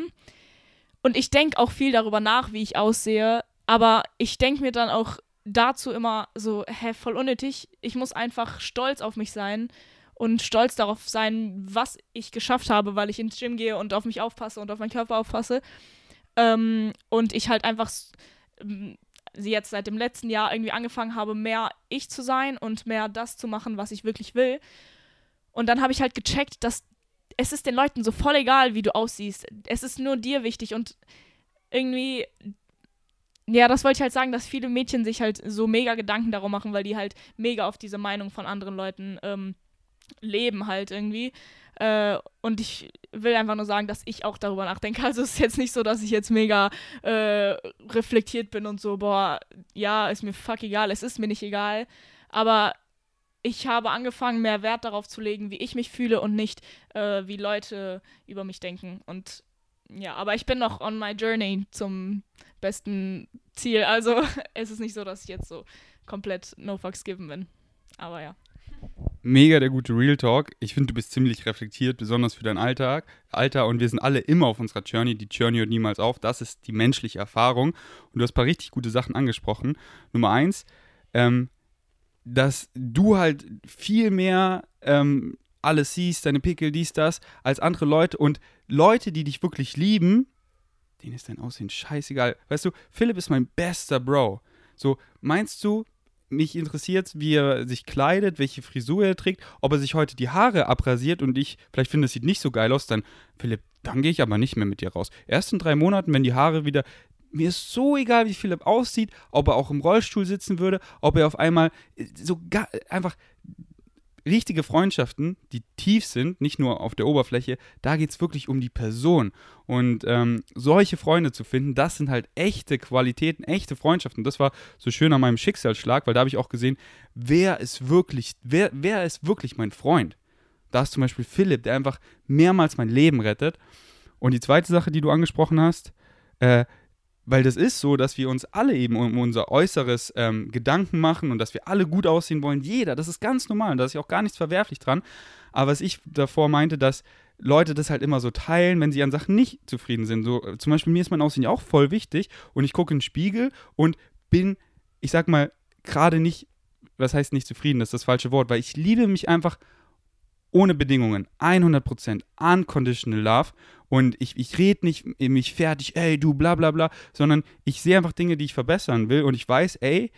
Und ich denke auch viel darüber nach, wie ich aussehe. Aber ich denke mir dann auch dazu immer so, hä, voll unnötig. Ich muss einfach stolz auf mich sein und stolz darauf sein, was ich geschafft habe, weil ich ins Gym gehe und auf mich aufpasse und auf meinen Körper aufpasse. Ähm, und ich halt einfach ähm, jetzt seit dem letzten Jahr irgendwie angefangen habe, mehr ich zu sein und mehr das zu machen, was ich wirklich will. Und dann habe ich halt gecheckt, dass es ist den Leuten so voll egal, wie du aussiehst. Es ist nur dir wichtig und irgendwie ja, das wollte ich halt sagen, dass viele Mädchen sich halt so mega Gedanken darum machen, weil die halt mega auf diese Meinung von anderen Leuten ähm, leben halt irgendwie. Äh, und ich will einfach nur sagen, dass ich auch darüber nachdenke. Also es ist jetzt nicht so, dass ich jetzt mega äh, reflektiert bin und so, boah, ja, ist mir fuck egal, es ist mir nicht egal. Aber ich habe angefangen, mehr Wert darauf zu legen, wie ich mich fühle und nicht, äh, wie Leute über mich denken. Und ja, aber ich bin noch on my journey zum besten Ziel. Also es ist nicht so, dass ich jetzt so komplett no fucks given bin. Aber ja. Mega der gute Real Talk. Ich finde, du bist ziemlich reflektiert, besonders für deinen Alltag. Alter, und wir sind alle immer auf unserer Journey. Die Journey hört niemals auf. Das ist die menschliche Erfahrung. Und du hast ein paar richtig gute Sachen angesprochen. Nummer eins, ähm, dass du halt viel mehr ähm, alles siehst, deine Pickel, dies, das, als andere Leute. Und Leute, die dich wirklich lieben, denen ist dein Aussehen scheißegal. Weißt du, Philipp ist mein bester Bro. So, meinst du, mich interessiert, wie er sich kleidet, welche Frisur er trägt, ob er sich heute die Haare abrasiert und ich vielleicht finde, es sieht nicht so geil aus, dann, Philipp, dann gehe ich aber nicht mehr mit dir raus. Erst in drei Monaten, wenn die Haare wieder. Mir ist so egal, wie Philipp aussieht, ob er auch im Rollstuhl sitzen würde, ob er auf einmal so einfach richtige Freundschaften, die tief sind, nicht nur auf der Oberfläche, da geht es wirklich um die Person. Und ähm, solche Freunde zu finden, das sind halt echte Qualitäten, echte Freundschaften. Das war so schön an meinem Schicksalsschlag, weil da habe ich auch gesehen, wer ist wirklich, wer, wer ist wirklich mein Freund? Da ist zum Beispiel Philipp, der einfach mehrmals mein Leben rettet. Und die zweite Sache, die du angesprochen hast, äh, weil das ist so, dass wir uns alle eben um unser Äußeres ähm, Gedanken machen und dass wir alle gut aussehen wollen. Jeder, das ist ganz normal und da ist ja auch gar nichts verwerflich dran. Aber was ich davor meinte, dass Leute das halt immer so teilen, wenn sie an Sachen nicht zufrieden sind. So, zum Beispiel mir ist mein Aussehen ja auch voll wichtig und ich gucke in den Spiegel und bin, ich sag mal, gerade nicht, was heißt nicht zufrieden, das ist das falsche Wort, weil ich liebe mich einfach ohne Bedingungen, 100%, unconditional love und ich, ich rede nicht mich fertig, ey, du, bla bla bla, sondern ich sehe einfach Dinge, die ich verbessern will. Und ich weiß, ey,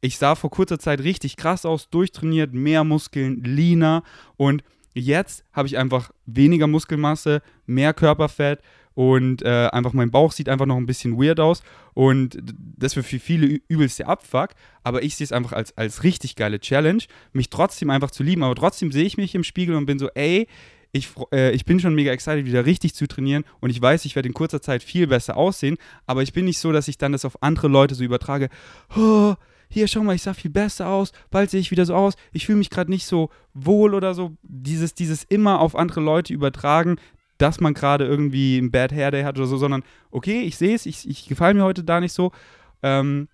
ich sah vor kurzer Zeit richtig krass aus, durchtrainiert, mehr Muskeln, leaner. Und jetzt habe ich einfach weniger Muskelmasse, mehr Körperfett und äh, einfach mein Bauch sieht einfach noch ein bisschen weird aus. Und das wird für viele übelst der Abfuck, aber ich sehe es einfach als, als richtig geile Challenge, mich trotzdem einfach zu lieben, aber trotzdem sehe ich mich im Spiegel und bin so, ey, ich, äh, ich bin schon mega excited, wieder richtig zu trainieren und ich weiß, ich werde in kurzer Zeit viel besser aussehen, aber ich bin nicht so, dass ich dann das auf andere Leute so übertrage, oh, hier, schau mal, ich sah viel besser aus, bald sehe ich wieder so aus, ich fühle mich gerade nicht so wohl oder so. Dieses, dieses immer auf andere Leute übertragen, dass man gerade irgendwie ein Bad Hair Day hat oder so, sondern okay, ich sehe es, ich, ich gefalle mir heute da nicht so. Ähm,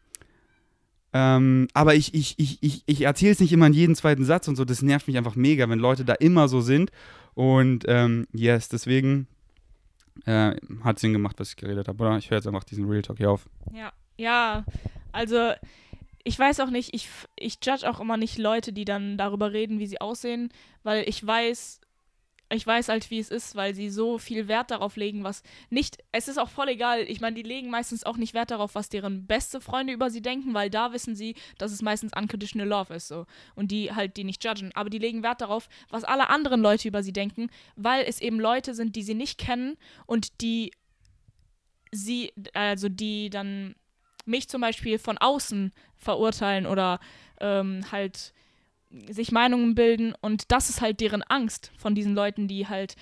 ähm, aber ich, ich, ich, ich, ich erzähle es nicht immer in jedem zweiten Satz und so. Das nervt mich einfach mega, wenn Leute da immer so sind. Und ähm, yes, deswegen äh, hat Sinn gemacht, was ich geredet habe, oder? Ich höre jetzt einfach diesen Real Talk hier auf. Ja, ja, also ich weiß auch nicht, ich, ich judge auch immer nicht Leute, die dann darüber reden, wie sie aussehen, weil ich weiß, ich weiß halt, wie es ist, weil sie so viel Wert darauf legen, was nicht, es ist auch voll egal, ich meine, die legen meistens auch nicht Wert darauf, was deren beste Freunde über sie denken, weil da wissen sie, dass es meistens unconditional love ist, so. Und die halt die nicht judgen, aber die legen Wert darauf, was alle anderen Leute über sie denken, weil es eben Leute sind, die sie nicht kennen und die sie, also die dann mich zum Beispiel von außen verurteilen oder ähm, halt sich Meinungen bilden und das ist halt deren Angst von diesen Leuten, die halt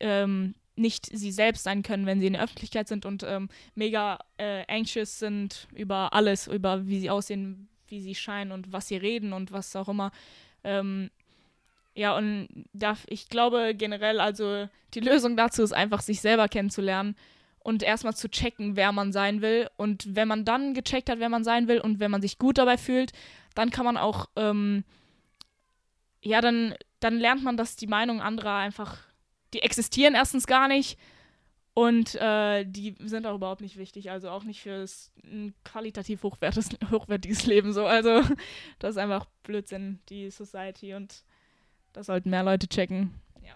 ähm, nicht sie selbst sein können, wenn sie in der Öffentlichkeit sind und ähm, mega äh, anxious sind über alles, über wie sie aussehen, wie sie scheinen und was sie reden und was auch immer. Ähm, ja, und da, ich glaube generell, also die Lösung dazu ist einfach, sich selber kennenzulernen und erstmal zu checken, wer man sein will. Und wenn man dann gecheckt hat, wer man sein will und wenn man sich gut dabei fühlt, dann kann man auch, ähm, ja, dann, dann lernt man, dass die Meinungen anderer einfach, die existieren erstens gar nicht und äh, die sind auch überhaupt nicht wichtig, also auch nicht für ein qualitativ hochwertiges, hochwertiges Leben so. Also das ist einfach Blödsinn, die Society und das sollten mehr Leute checken. Ja.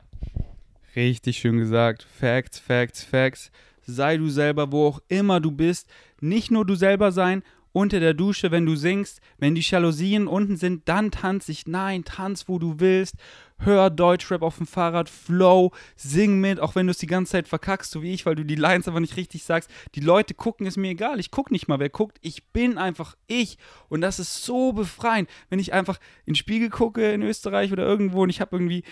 Richtig schön gesagt. Facts, Facts, Facts sei du selber, wo auch immer du bist. Nicht nur du selber sein, unter der Dusche, wenn du singst, wenn die Jalousien unten sind, dann tanz ich. Nein, tanz, wo du willst hör Deutschrap auf dem Fahrrad, Flow, sing mit, auch wenn du es die ganze Zeit verkackst, so wie ich, weil du die Lines aber nicht richtig sagst. Die Leute gucken, ist mir egal. Ich gucke nicht mal, wer guckt. Ich bin einfach ich. Und das ist so befreiend, wenn ich einfach in den Spiegel gucke in Österreich oder irgendwo und ich habe irgendwie,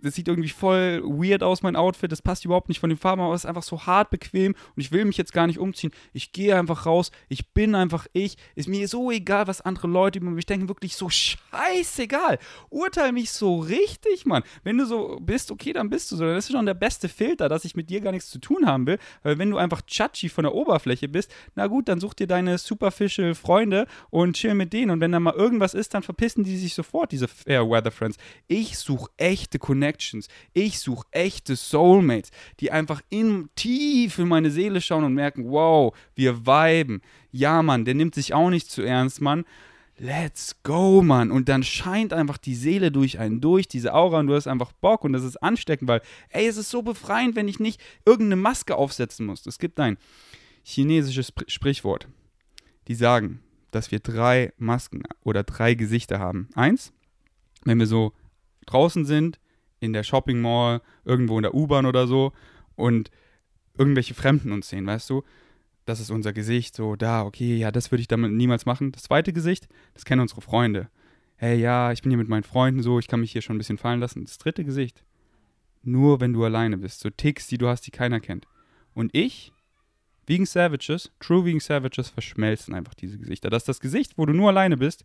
das sieht irgendwie voll weird aus, mein Outfit, das passt überhaupt nicht von den Farben, aber es ist einfach so hart bequem und ich will mich jetzt gar nicht umziehen. Ich gehe einfach raus, ich bin einfach ich. Ist mir so egal, was andere Leute über mich denken, wirklich so scheißegal. Urteil mich so richtig richtig, Mann. Wenn du so bist, okay, dann bist du so. Das ist schon der beste Filter, dass ich mit dir gar nichts zu tun haben will. Weil wenn du einfach chachi von der Oberfläche bist, na gut, dann such dir deine superficial Freunde und chill mit denen. Und wenn da mal irgendwas ist, dann verpissen die sich sofort, diese Fair Weather Friends. Ich suche echte Connections. Ich suche echte Soulmates, die einfach in tief in meine Seele schauen und merken, wow, wir viben. Ja, Mann, der nimmt sich auch nicht zu ernst, Mann let's go, Mann. Und dann scheint einfach die Seele durch einen durch, diese Aura, und du hast einfach Bock und das ist ansteckend, weil, ey, es ist so befreiend, wenn ich nicht irgendeine Maske aufsetzen muss. Es gibt ein chinesisches Sprichwort. Die sagen, dass wir drei Masken oder drei Gesichter haben. Eins, wenn wir so draußen sind, in der Shopping Mall, irgendwo in der U-Bahn oder so und irgendwelche Fremden uns sehen, weißt du? Das ist unser Gesicht, so da, okay, ja, das würde ich damit niemals machen. Das zweite Gesicht, das kennen unsere Freunde. Hey, ja, ich bin hier mit meinen Freunden so, ich kann mich hier schon ein bisschen fallen lassen. Das dritte Gesicht, nur wenn du alleine bist, so Ticks, die du hast, die keiner kennt. Und ich, wegen Savages, True wegen Savages, verschmelzen einfach diese Gesichter. Das ist das Gesicht, wo du nur alleine bist,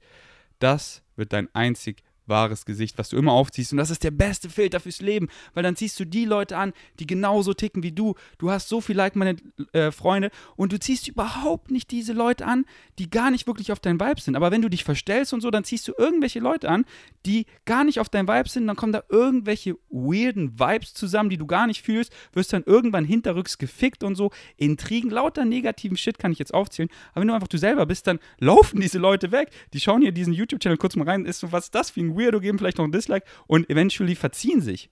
das wird dein einzig wahres Gesicht, was du immer aufziehst. Und das ist der beste Filter fürs Leben, weil dann ziehst du die Leute an, die genauso ticken wie du. Du hast so viel like meine äh, Freunde und du ziehst überhaupt nicht diese Leute an, die gar nicht wirklich auf dein Vibe sind. Aber wenn du dich verstellst und so, dann ziehst du irgendwelche Leute an, die gar nicht auf dein Vibe sind. Dann kommen da irgendwelche weirden Vibes zusammen, die du gar nicht fühlst. Wirst dann irgendwann hinterrücks gefickt und so. Intrigen, lauter negativen Shit kann ich jetzt aufzählen. Aber wenn du einfach du selber bist, dann laufen diese Leute weg. Die schauen hier diesen YouTube-Channel kurz mal rein. Ist so, was ist das für ein Weirdo, geben vielleicht noch ein Dislike und eventually verziehen sich.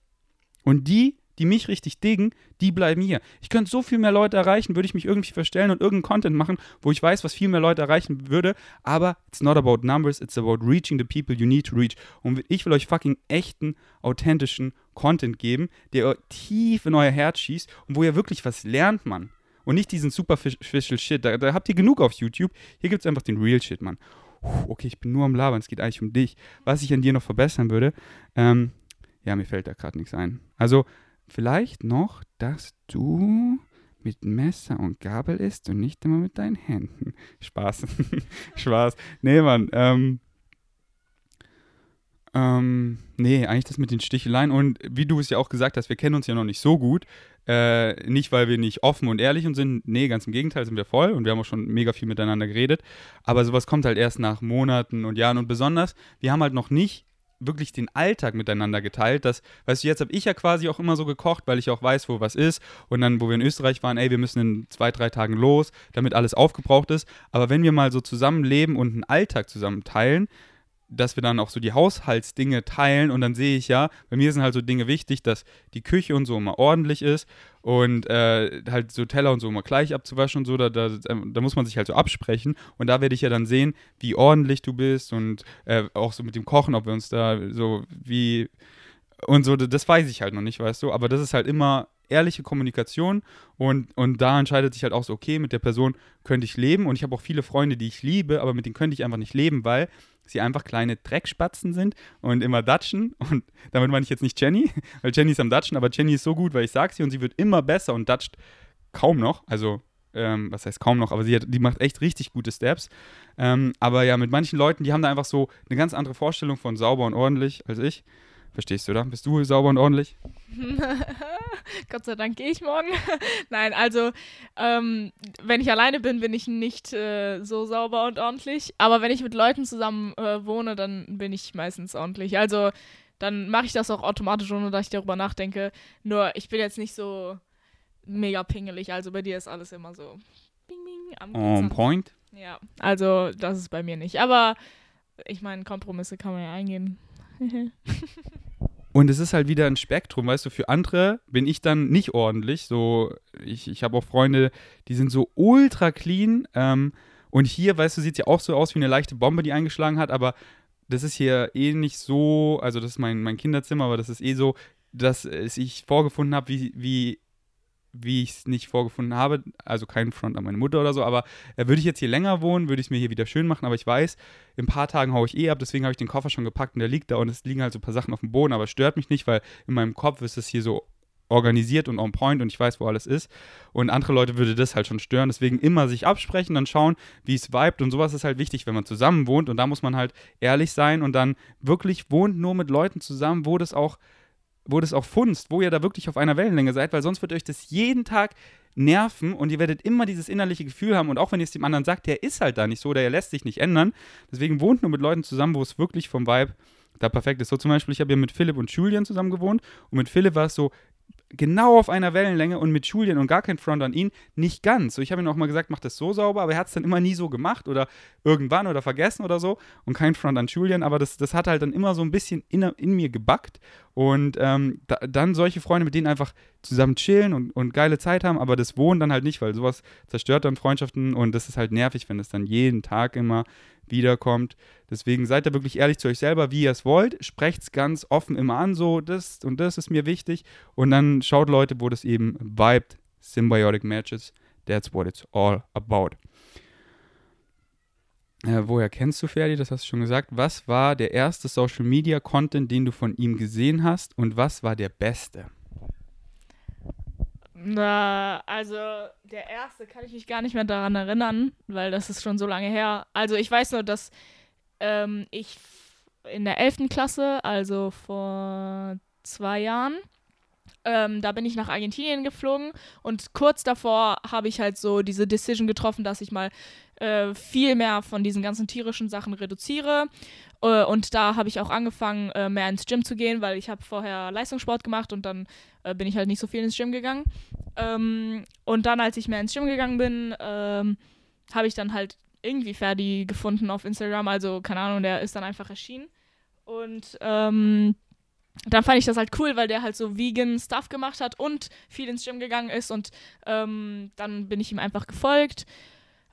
Und die, die mich richtig diggen, die bleiben hier. Ich könnte so viel mehr Leute erreichen, würde ich mich irgendwie verstellen und irgendeinen Content machen, wo ich weiß, was viel mehr Leute erreichen würde. Aber it's not about numbers, it's about reaching the people you need to reach. Und ich will euch fucking echten, authentischen Content geben, der tief in euer Herz schießt und wo ihr wirklich was lernt, Mann. Und nicht diesen superficial Shit. Da, da habt ihr genug auf YouTube. Hier gibt es einfach den Real Shit, Mann. Okay, ich bin nur am Labern, es geht eigentlich um dich. Was ich an dir noch verbessern würde, ähm, ja, mir fällt da gerade nichts ein. Also, vielleicht noch, dass du mit Messer und Gabel isst und nicht immer mit deinen Händen. Spaß. Spaß. Nee, Mann. Ähm, ähm, nee, eigentlich das mit den Sticheleien. Und wie du es ja auch gesagt hast, wir kennen uns ja noch nicht so gut. Äh, nicht, weil wir nicht offen und ehrlich und sind. Nee, ganz im Gegenteil, sind wir voll und wir haben auch schon mega viel miteinander geredet. Aber sowas kommt halt erst nach Monaten und Jahren. Und besonders, wir haben halt noch nicht wirklich den Alltag miteinander geteilt. Das, weißt du, jetzt habe ich ja quasi auch immer so gekocht, weil ich auch weiß, wo was ist. Und dann, wo wir in Österreich waren, ey, wir müssen in zwei, drei Tagen los, damit alles aufgebraucht ist. Aber wenn wir mal so zusammenleben und einen Alltag zusammen teilen, dass wir dann auch so die Haushaltsdinge teilen und dann sehe ich ja, bei mir sind halt so Dinge wichtig, dass die Küche und so immer ordentlich ist und äh, halt so Teller und so immer gleich abzuwaschen und so, da, da, da, muss man sich halt so absprechen und da werde ich ja dann sehen, wie ordentlich du bist und äh, auch so mit dem Kochen, ob wir uns da so wie und so, das weiß ich halt noch nicht, weißt du, aber das ist halt immer ehrliche Kommunikation und, und da entscheidet sich halt auch so, okay, mit der Person könnte ich leben und ich habe auch viele Freunde, die ich liebe, aber mit denen könnte ich einfach nicht leben, weil sie einfach kleine Dreckspatzen sind und immer datschen. Und damit meine ich jetzt nicht Jenny, weil Jenny ist am Datschen, aber Jenny ist so gut, weil ich sage sie und sie wird immer besser und datscht kaum noch. Also, ähm, was heißt kaum noch, aber sie hat, die macht echt richtig gute Steps. Ähm, aber ja, mit manchen Leuten, die haben da einfach so eine ganz andere Vorstellung von sauber und ordentlich als ich. Verstehst du, oder? Bist du sauber und ordentlich? Gott sei Dank gehe ich morgen. Nein, also ähm, wenn ich alleine bin, bin ich nicht äh, so sauber und ordentlich. Aber wenn ich mit Leuten zusammen äh, wohne, dann bin ich meistens ordentlich. Also dann mache ich das auch automatisch, ohne dass ich darüber nachdenke. Nur ich bin jetzt nicht so mega pingelig. Also bei dir ist alles immer so bing, bing, am On point? Ja, also das ist bei mir nicht. Aber ich meine, Kompromisse kann man ja eingehen. Und es ist halt wieder ein Spektrum, weißt du, für andere bin ich dann nicht ordentlich. So, ich, ich habe auch Freunde, die sind so ultra clean. Ähm, und hier, weißt du, sieht es ja auch so aus wie eine leichte Bombe, die eingeschlagen hat, aber das ist hier eh nicht so, also das ist mein, mein Kinderzimmer, aber das ist eh so, dass ich vorgefunden habe, wie, wie wie ich es nicht vorgefunden habe. Also kein Front an meine Mutter oder so. Aber äh, würde ich jetzt hier länger wohnen, würde ich es mir hier wieder schön machen. Aber ich weiß, in ein paar Tagen haue ich eh ab. Deswegen habe ich den Koffer schon gepackt und der liegt da. Und es liegen halt so ein paar Sachen auf dem Boden. Aber stört mich nicht, weil in meinem Kopf ist es hier so organisiert und on point und ich weiß, wo alles ist. Und andere Leute würde das halt schon stören. Deswegen immer sich absprechen, dann schauen, wie es vibet. Und sowas ist halt wichtig, wenn man zusammen wohnt. Und da muss man halt ehrlich sein und dann wirklich wohnt nur mit Leuten zusammen, wo das auch wo das auch funzt, wo ihr da wirklich auf einer Wellenlänge seid, weil sonst wird euch das jeden Tag nerven und ihr werdet immer dieses innerliche Gefühl haben und auch wenn ihr es dem anderen sagt, der ist halt da nicht so oder er lässt sich nicht ändern. Deswegen wohnt nur mit Leuten zusammen, wo es wirklich vom Vibe da perfekt ist. So zum Beispiel, ich habe ja mit Philipp und Julian zusammen gewohnt und mit Philipp war es so, genau auf einer Wellenlänge und mit Julian und gar kein Front an ihn nicht ganz. So, ich habe ihm auch mal gesagt, mach das so sauber, aber er hat es dann immer nie so gemacht oder irgendwann oder vergessen oder so und kein Front an Julian, aber das, das hat halt dann immer so ein bisschen in, in mir gebackt und ähm, da, dann solche Freunde, mit denen einfach zusammen chillen und, und geile Zeit haben, aber das Wohnen dann halt nicht, weil sowas zerstört dann Freundschaften und das ist halt nervig, wenn es dann jeden Tag immer wiederkommt. Deswegen seid da wirklich ehrlich zu euch selber, wie ihr es wollt. Sprecht es ganz offen immer an, so das und das ist mir wichtig. Und dann schaut Leute, wo das eben vibet. Symbiotic Matches, that's what it's all about. Äh, woher kennst du Ferdi? Das hast du schon gesagt. Was war der erste Social Media Content, den du von ihm gesehen hast und was war der beste? Na, also der erste kann ich mich gar nicht mehr daran erinnern, weil das ist schon so lange her. Also ich weiß nur, dass ähm, ich in der 11. Klasse, also vor zwei Jahren, ähm, da bin ich nach Argentinien geflogen und kurz davor habe ich halt so diese Decision getroffen, dass ich mal äh, viel mehr von diesen ganzen tierischen Sachen reduziere äh, und da habe ich auch angefangen, äh, mehr ins Gym zu gehen, weil ich habe vorher Leistungssport gemacht und dann äh, bin ich halt nicht so viel ins Gym gegangen. Ähm, und dann, als ich mehr ins Gym gegangen bin, ähm, habe ich dann halt irgendwie Ferdi gefunden auf Instagram. Also, keine Ahnung, der ist dann einfach erschienen. Und ähm, dann fand ich das halt cool, weil der halt so vegan Stuff gemacht hat und viel ins Gym gegangen ist und ähm, dann bin ich ihm einfach gefolgt.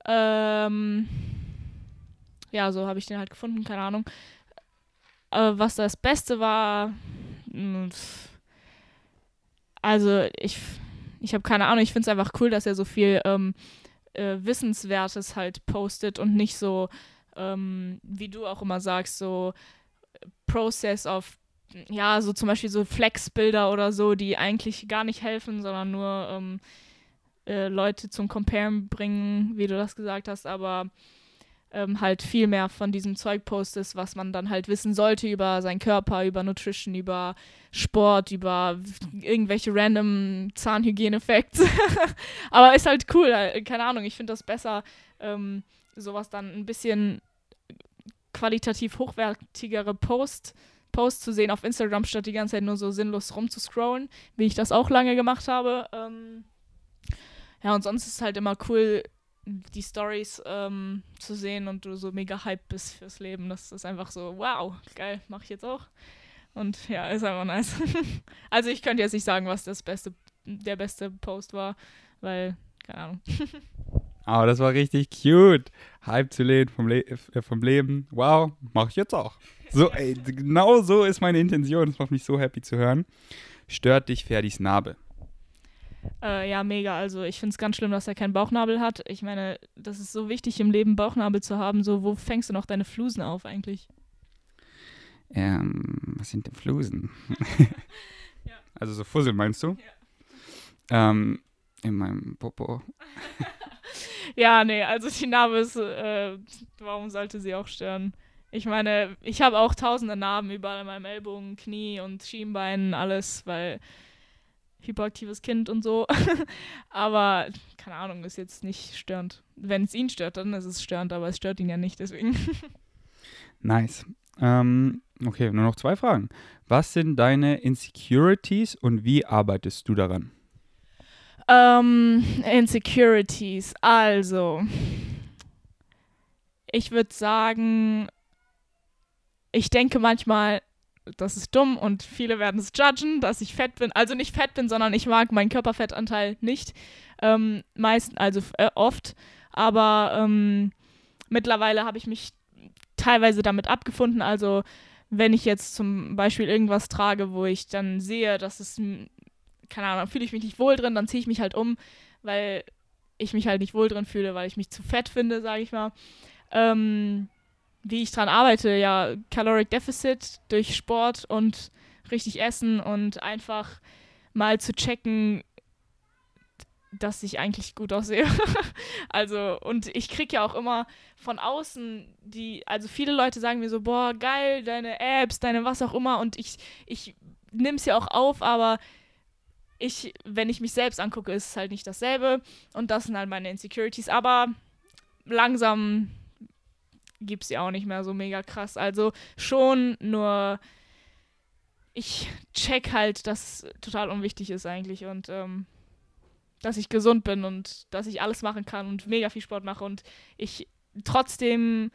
Ähm, ja, so habe ich den halt gefunden, keine Ahnung. Äh, was das Beste war, hm, also ich, ich habe keine Ahnung, ich finde es einfach cool, dass er so viel ähm, äh, Wissenswertes halt postet und nicht so, ähm, wie du auch immer sagst, so Process of ja, so zum Beispiel so Flexbilder oder so, die eigentlich gar nicht helfen, sondern nur ähm, äh, Leute zum Comparen bringen, wie du das gesagt hast, aber ähm, halt viel mehr von diesem Zeug postest, was man dann halt wissen sollte über seinen Körper, über Nutrition, über Sport, über irgendwelche random Zahnhygiene-Facts. aber ist halt cool, äh, keine Ahnung, ich finde das besser, ähm, sowas dann ein bisschen qualitativ hochwertigere Post Posts zu sehen auf Instagram, statt die ganze Zeit nur so sinnlos rumzuscrollen, wie ich das auch lange gemacht habe. Ähm, ja, und sonst ist es halt immer cool, die Stories ähm, zu sehen und du so mega hype bist fürs Leben. Das ist einfach so, wow, geil, mache ich jetzt auch. Und ja, ist einfach nice. also ich könnte jetzt nicht sagen, was das beste, der beste Post war, weil, keine Ahnung. Aber das war richtig cute. Hype zu leben vom, Le äh, vom Leben. Wow, mache ich jetzt auch. So, ey, genau so ist meine Intention. Das macht mich so happy zu hören. Stört dich Ferdis Narbe? Äh, ja, mega. Also ich finde es ganz schlimm, dass er keinen Bauchnabel hat. Ich meine, das ist so wichtig im Leben, Bauchnabel zu haben. So, wo fängst du noch deine Flusen auf eigentlich? Ähm, was sind denn Flusen? ja. Also so Fussel meinst du? Ja. Ähm, in meinem Popo. ja, nee, also die Narbe ist, äh, warum sollte sie auch stören? Ich meine, ich habe auch tausende Narben überall an meinem Ellbogen, Knie und Schienbein, alles, weil hyperaktives Kind und so. aber keine Ahnung, ist jetzt nicht störend. Wenn es ihn stört, dann ist es störend, aber es stört ihn ja nicht, deswegen. nice. Ähm, okay, nur noch zwei Fragen. Was sind deine Insecurities und wie arbeitest du daran? Ähm, Insecurities. Also, ich würde sagen, ich denke manchmal, das ist dumm und viele werden es judgen, dass ich fett bin. Also nicht fett bin, sondern ich mag meinen Körperfettanteil nicht. Ähm, meist, also äh, oft. Aber ähm, mittlerweile habe ich mich teilweise damit abgefunden. Also wenn ich jetzt zum Beispiel irgendwas trage, wo ich dann sehe, dass es, keine Ahnung, fühle ich mich nicht wohl drin, dann ziehe ich mich halt um, weil ich mich halt nicht wohl drin fühle, weil ich mich zu fett finde, sage ich mal. Ähm, wie ich dran arbeite, ja, Caloric Deficit durch Sport und richtig essen und einfach mal zu checken, dass ich eigentlich gut aussehe. also, und ich kriege ja auch immer von außen die, also viele Leute sagen mir so, boah, geil, deine Apps, deine was auch immer und ich, ich nehme es ja auch auf, aber ich, wenn ich mich selbst angucke, ist es halt nicht dasselbe und das sind halt meine Insecurities, aber langsam gibt es ja auch nicht mehr so mega krass. Also schon, nur ich check halt, dass es total unwichtig ist eigentlich und ähm, dass ich gesund bin und dass ich alles machen kann und mega viel Sport mache und ich trotzdem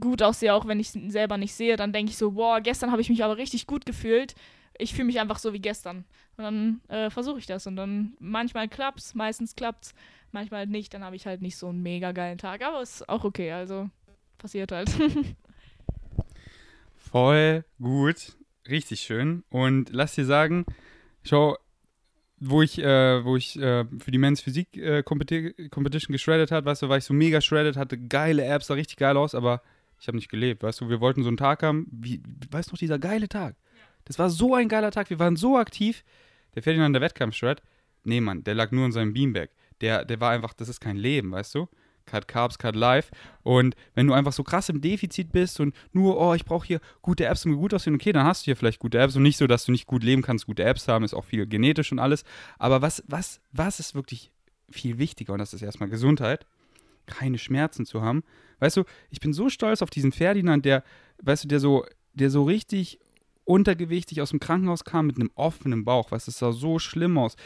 gut aussehe, auch wenn ich es selber nicht sehe, dann denke ich so, boah, gestern habe ich mich aber richtig gut gefühlt. Ich fühle mich einfach so wie gestern. Und dann äh, versuche ich das. Und dann manchmal klappt's, meistens klappt's, manchmal halt nicht. Dann habe ich halt nicht so einen mega geilen Tag. Aber ist auch okay. Also passiert halt. Voll gut, richtig schön. Und lass dir sagen, schau, wo ich, äh, wo ich äh, für die Men's Physik äh, Competition geschreddet hat, weißt du, war ich so mega shredded, hatte geile Apps, sah richtig geil aus, aber ich habe nicht gelebt, weißt du, wir wollten so einen Tag haben, wie, weißt du noch, dieser geile Tag. Das war so ein geiler Tag, wir waren so aktiv. Der Ferdinand, der Wettkampf-Shred, nee, Mann, der lag nur in seinem Beanbag. Der, der war einfach, das ist kein Leben, weißt du? Cut Carbs, Cut Life. Und wenn du einfach so krass im Defizit bist und nur, oh, ich brauche hier gute Apps, um gut aussehen, okay, dann hast du hier vielleicht gute Apps und nicht so, dass du nicht gut leben kannst, gute Apps haben, ist auch viel genetisch und alles. Aber was, was, was ist wirklich viel wichtiger und das ist erstmal Gesundheit, keine Schmerzen zu haben. Weißt du, ich bin so stolz auf diesen Ferdinand, der, weißt du, der so, der so richtig untergewichtig aus dem Krankenhaus kam mit einem offenen Bauch. Weißt du, es sah so schlimm aus.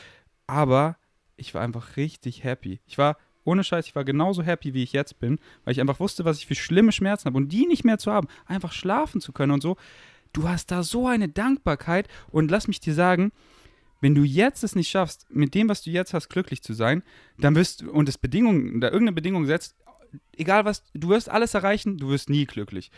Aber ich war einfach richtig happy. Ich war ohne Scheiß, ich war genauso happy, wie ich jetzt bin, weil ich einfach wusste, was ich für schlimme Schmerzen habe und die nicht mehr zu haben, einfach schlafen zu können und so. du hast da so eine Dankbarkeit und lass mich dir sagen, wenn du jetzt es nicht schaffst, mit dem, was du jetzt hast, glücklich zu sein, dann wirst du, und es Bedingungen, da irgendeine Bedingung setzt, egal was, du wirst alles erreichen, du wirst nie glücklich.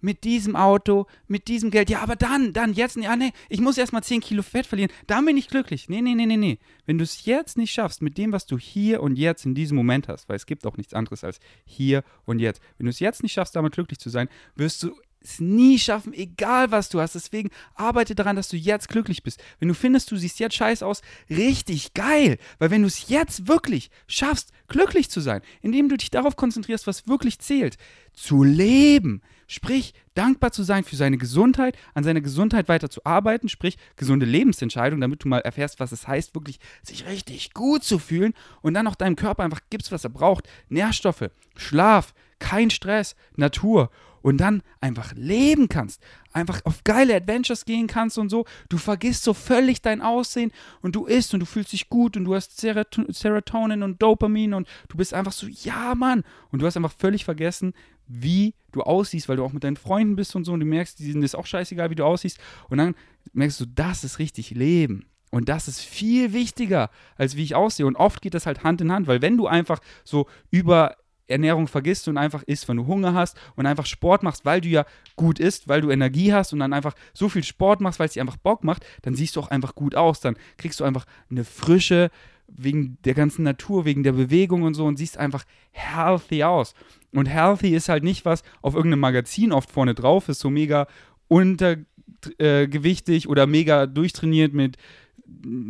Mit diesem Auto, mit diesem Geld, ja, aber dann, dann, jetzt, ja, nee, ich muss erstmal 10 Kilo Fett verlieren, dann bin ich glücklich. Nee, nee, nee, nee, nee. Wenn du es jetzt nicht schaffst, mit dem, was du hier und jetzt in diesem Moment hast, weil es gibt auch nichts anderes als hier und jetzt, wenn du es jetzt nicht schaffst, damit glücklich zu sein, wirst du es nie schaffen, egal was du hast. Deswegen arbeite daran, dass du jetzt glücklich bist. Wenn du findest, du siehst jetzt scheiße aus, richtig geil. Weil wenn du es jetzt wirklich schaffst, glücklich zu sein, indem du dich darauf konzentrierst, was wirklich zählt, zu leben, sprich dankbar zu sein für seine Gesundheit, an seiner Gesundheit weiter zu arbeiten, sprich gesunde Lebensentscheidung, damit du mal erfährst, was es heißt, wirklich sich richtig gut zu fühlen und dann auch deinem Körper einfach gibst, was er braucht. Nährstoffe, Schlaf, kein Stress, Natur und dann einfach leben kannst, einfach auf geile Adventures gehen kannst und so. Du vergisst so völlig dein Aussehen und du isst und du fühlst dich gut und du hast Serotonin und Dopamin und du bist einfach so, ja, Mann. Und du hast einfach völlig vergessen, wie du aussiehst, weil du auch mit deinen Freunden bist und so und du merkst, die sind ist auch scheißegal, wie du aussiehst. Und dann merkst du, das ist richtig Leben. Und das ist viel wichtiger, als wie ich aussehe. Und oft geht das halt Hand in Hand, weil wenn du einfach so über Ernährung vergisst und einfach isst, wenn du Hunger hast und einfach Sport machst, weil du ja gut isst, weil du Energie hast und dann einfach so viel Sport machst, weil es dir einfach Bock macht, dann siehst du auch einfach gut aus. Dann kriegst du einfach eine frische, wegen der ganzen Natur, wegen der Bewegung und so und siehst einfach healthy aus. Und healthy ist halt nicht was auf irgendeinem Magazin oft vorne drauf ist, so mega untergewichtig äh, oder mega durchtrainiert mit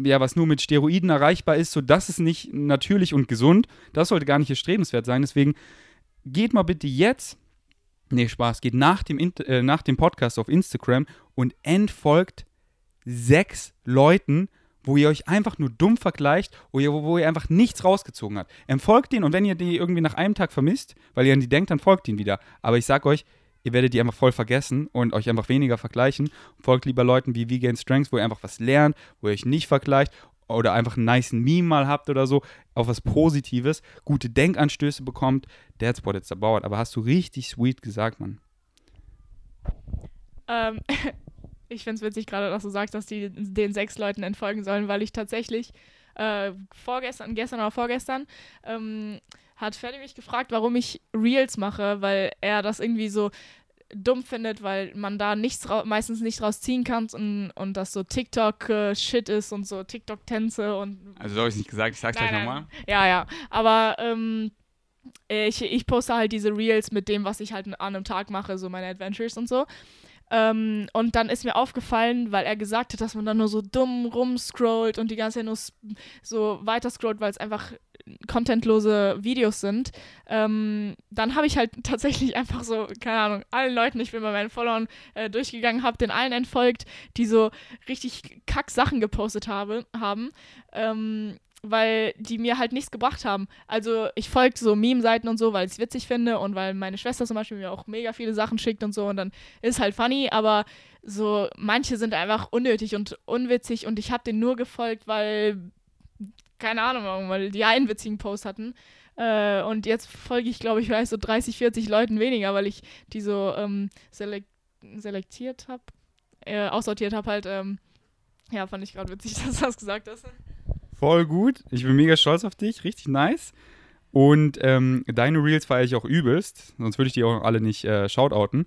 ja, was nur mit Steroiden erreichbar ist, so das ist nicht natürlich und gesund. Das sollte gar nicht erstrebenswert sein. Deswegen geht mal bitte jetzt, nee, Spaß, geht nach dem, äh, nach dem Podcast auf Instagram und entfolgt sechs Leuten, wo ihr euch einfach nur dumm vergleicht, wo ihr, wo ihr einfach nichts rausgezogen habt. Entfolgt den und wenn ihr die irgendwie nach einem Tag vermisst, weil ihr an die denkt, dann folgt ihn wieder. Aber ich sag euch, ihr werdet die einfach voll vergessen und euch einfach weniger vergleichen. Folgt lieber Leuten wie Vegan Strengths, wo ihr einfach was lernt, wo ihr euch nicht vergleicht oder einfach einen nice Meme mal habt oder so, auf was Positives, gute Denkanstöße bekommt. That's what it's about. Aber hast du richtig sweet gesagt, Mann. Ähm, ich finde es witzig gerade, dass du sagst, dass die den sechs Leuten entfolgen sollen, weil ich tatsächlich äh, vorgestern, gestern oder vorgestern, ähm, hat Ferdi mich gefragt, warum ich Reels mache, weil er das irgendwie so dumm findet, weil man da nichts meistens nicht rausziehen kann und, und das so TikTok-Shit ist und so TikTok-Tänze und. Also so habe ich es nicht gesagt, ich sag's nein, gleich nochmal. Ja, ja. Aber ähm, ich, ich poste halt diese Reels mit dem, was ich halt an einem Tag mache, so meine Adventures und so. Ähm, und dann ist mir aufgefallen, weil er gesagt hat, dass man dann nur so dumm rumscrollt und die ganze Zeit nur so weiter scrollt, weil es einfach contentlose Videos sind, ähm, dann habe ich halt tatsächlich einfach so, keine Ahnung, allen Leuten, ich bin bei meinen Followern äh, durchgegangen, habe den allen entfolgt, die so richtig kack Sachen gepostet habe, haben. Ähm, weil die mir halt nichts gebracht haben. Also ich folge so Meme-Seiten und so, weil ich es witzig finde und weil meine Schwester zum Beispiel mir auch mega viele Sachen schickt und so und dann ist halt funny, aber so manche sind einfach unnötig und unwitzig und ich habe denen nur gefolgt, weil keine Ahnung, weil die einen witzigen Post hatten. Äh, und jetzt folge ich, glaube ich, vielleicht so 30, 40 Leuten weniger, weil ich die so ähm, selek selektiert habe, äh, aussortiert habe halt. Ähm, ja, fand ich gerade witzig, dass du das gesagt hast. Voll gut. Ich bin mega stolz auf dich. Richtig nice. Und ähm, deine Reels feiere ich auch übelst. Sonst würde ich die auch alle nicht äh, shoutouten.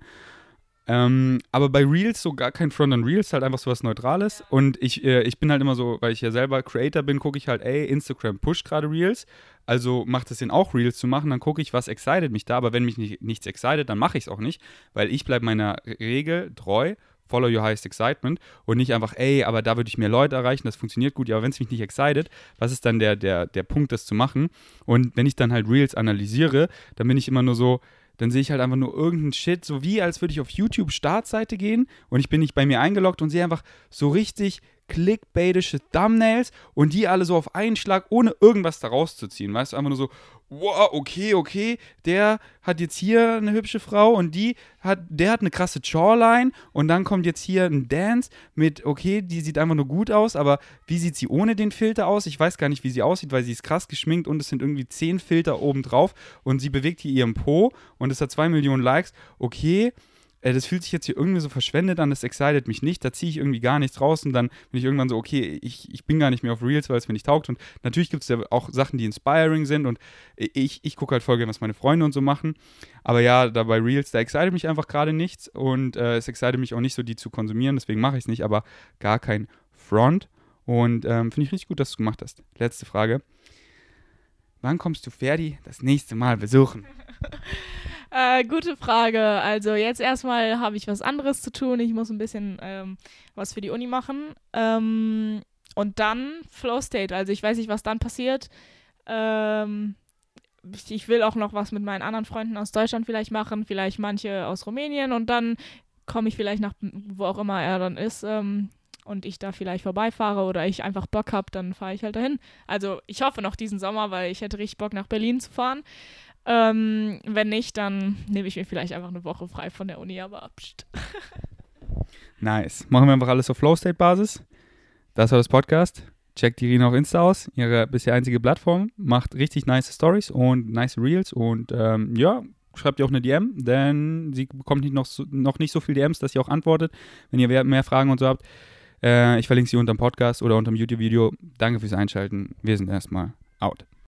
Ähm, aber bei Reels so gar kein Front on Reels, halt einfach so was Neutrales. Und ich, äh, ich bin halt immer so, weil ich ja selber Creator bin, gucke ich halt, ey, Instagram pusht gerade Reels. Also macht es den auch Reels zu machen, dann gucke ich, was excited mich da. Aber wenn mich nicht, nichts excited, dann mache ich es auch nicht, weil ich bleibe meiner Regel treu. Follow your highest excitement und nicht einfach, ey, aber da würde ich mehr Leute erreichen, das funktioniert gut. Ja, aber wenn es mich nicht excited, was ist dann der, der, der Punkt, das zu machen? Und wenn ich dann halt Reels analysiere, dann bin ich immer nur so, dann sehe ich halt einfach nur irgendeinen Shit, so wie als würde ich auf YouTube Startseite gehen und ich bin nicht bei mir eingeloggt und sehe einfach so richtig clickbaitische Thumbnails und die alle so auf einen Schlag, ohne irgendwas daraus zu ziehen. Weißt du, einfach nur so, wow, okay, okay, der hat jetzt hier eine hübsche Frau und die hat, der hat eine krasse Jawline und dann kommt jetzt hier ein Dance mit, okay, die sieht einfach nur gut aus, aber wie sieht sie ohne den Filter aus? Ich weiß gar nicht, wie sie aussieht, weil sie ist krass geschminkt und es sind irgendwie zehn Filter oben drauf und sie bewegt hier ihren Po und es hat zwei Millionen Likes. Okay, äh, das fühlt sich jetzt hier irgendwie so verschwendet an, das excited mich nicht, da ziehe ich irgendwie gar nichts raus und dann bin ich irgendwann so, okay, ich, ich bin gar nicht mehr auf Reels, weil es mir nicht taugt und natürlich gibt es ja auch Sachen, die inspiring sind und ich, ich gucke halt voll gerne, was meine Freunde und so machen, aber ja, da bei Reels, da excited mich einfach gerade nichts und äh, es excited mich auch nicht so, die zu konsumieren, deswegen mache ich es nicht, aber gar kein Front und ähm, finde ich richtig gut, dass du gemacht hast. Letzte Frage. Wann kommst du Ferdi das nächste Mal besuchen? Äh, gute Frage. Also jetzt erstmal habe ich was anderes zu tun. Ich muss ein bisschen ähm, was für die Uni machen. Ähm, und dann Flow State. Also ich weiß nicht, was dann passiert. Ähm, ich will auch noch was mit meinen anderen Freunden aus Deutschland vielleicht machen, vielleicht manche aus Rumänien und dann komme ich vielleicht nach, wo auch immer er dann ist, ähm, und ich da vielleicht vorbeifahre oder ich einfach Bock habe, dann fahre ich halt dahin. Also ich hoffe noch diesen Sommer, weil ich hätte richtig Bock nach Berlin zu fahren. Ähm, wenn nicht, dann nehme ich mir vielleicht einfach eine Woche frei von der Uni, aber abst. nice. Machen wir einfach alles auf Flow-State-Basis. Das war das Podcast. Checkt die Rina auf Insta aus, ihre bisher einzige Plattform. Macht richtig nice Stories und nice Reels. Und ähm, ja, schreibt ihr auch eine DM, denn sie bekommt nicht noch, so, noch nicht so viel DMs, dass sie auch antwortet. Wenn ihr mehr Fragen und so habt, äh, ich verlinke sie unter dem Podcast oder unter dem YouTube-Video. Danke fürs Einschalten. Wir sind erstmal out.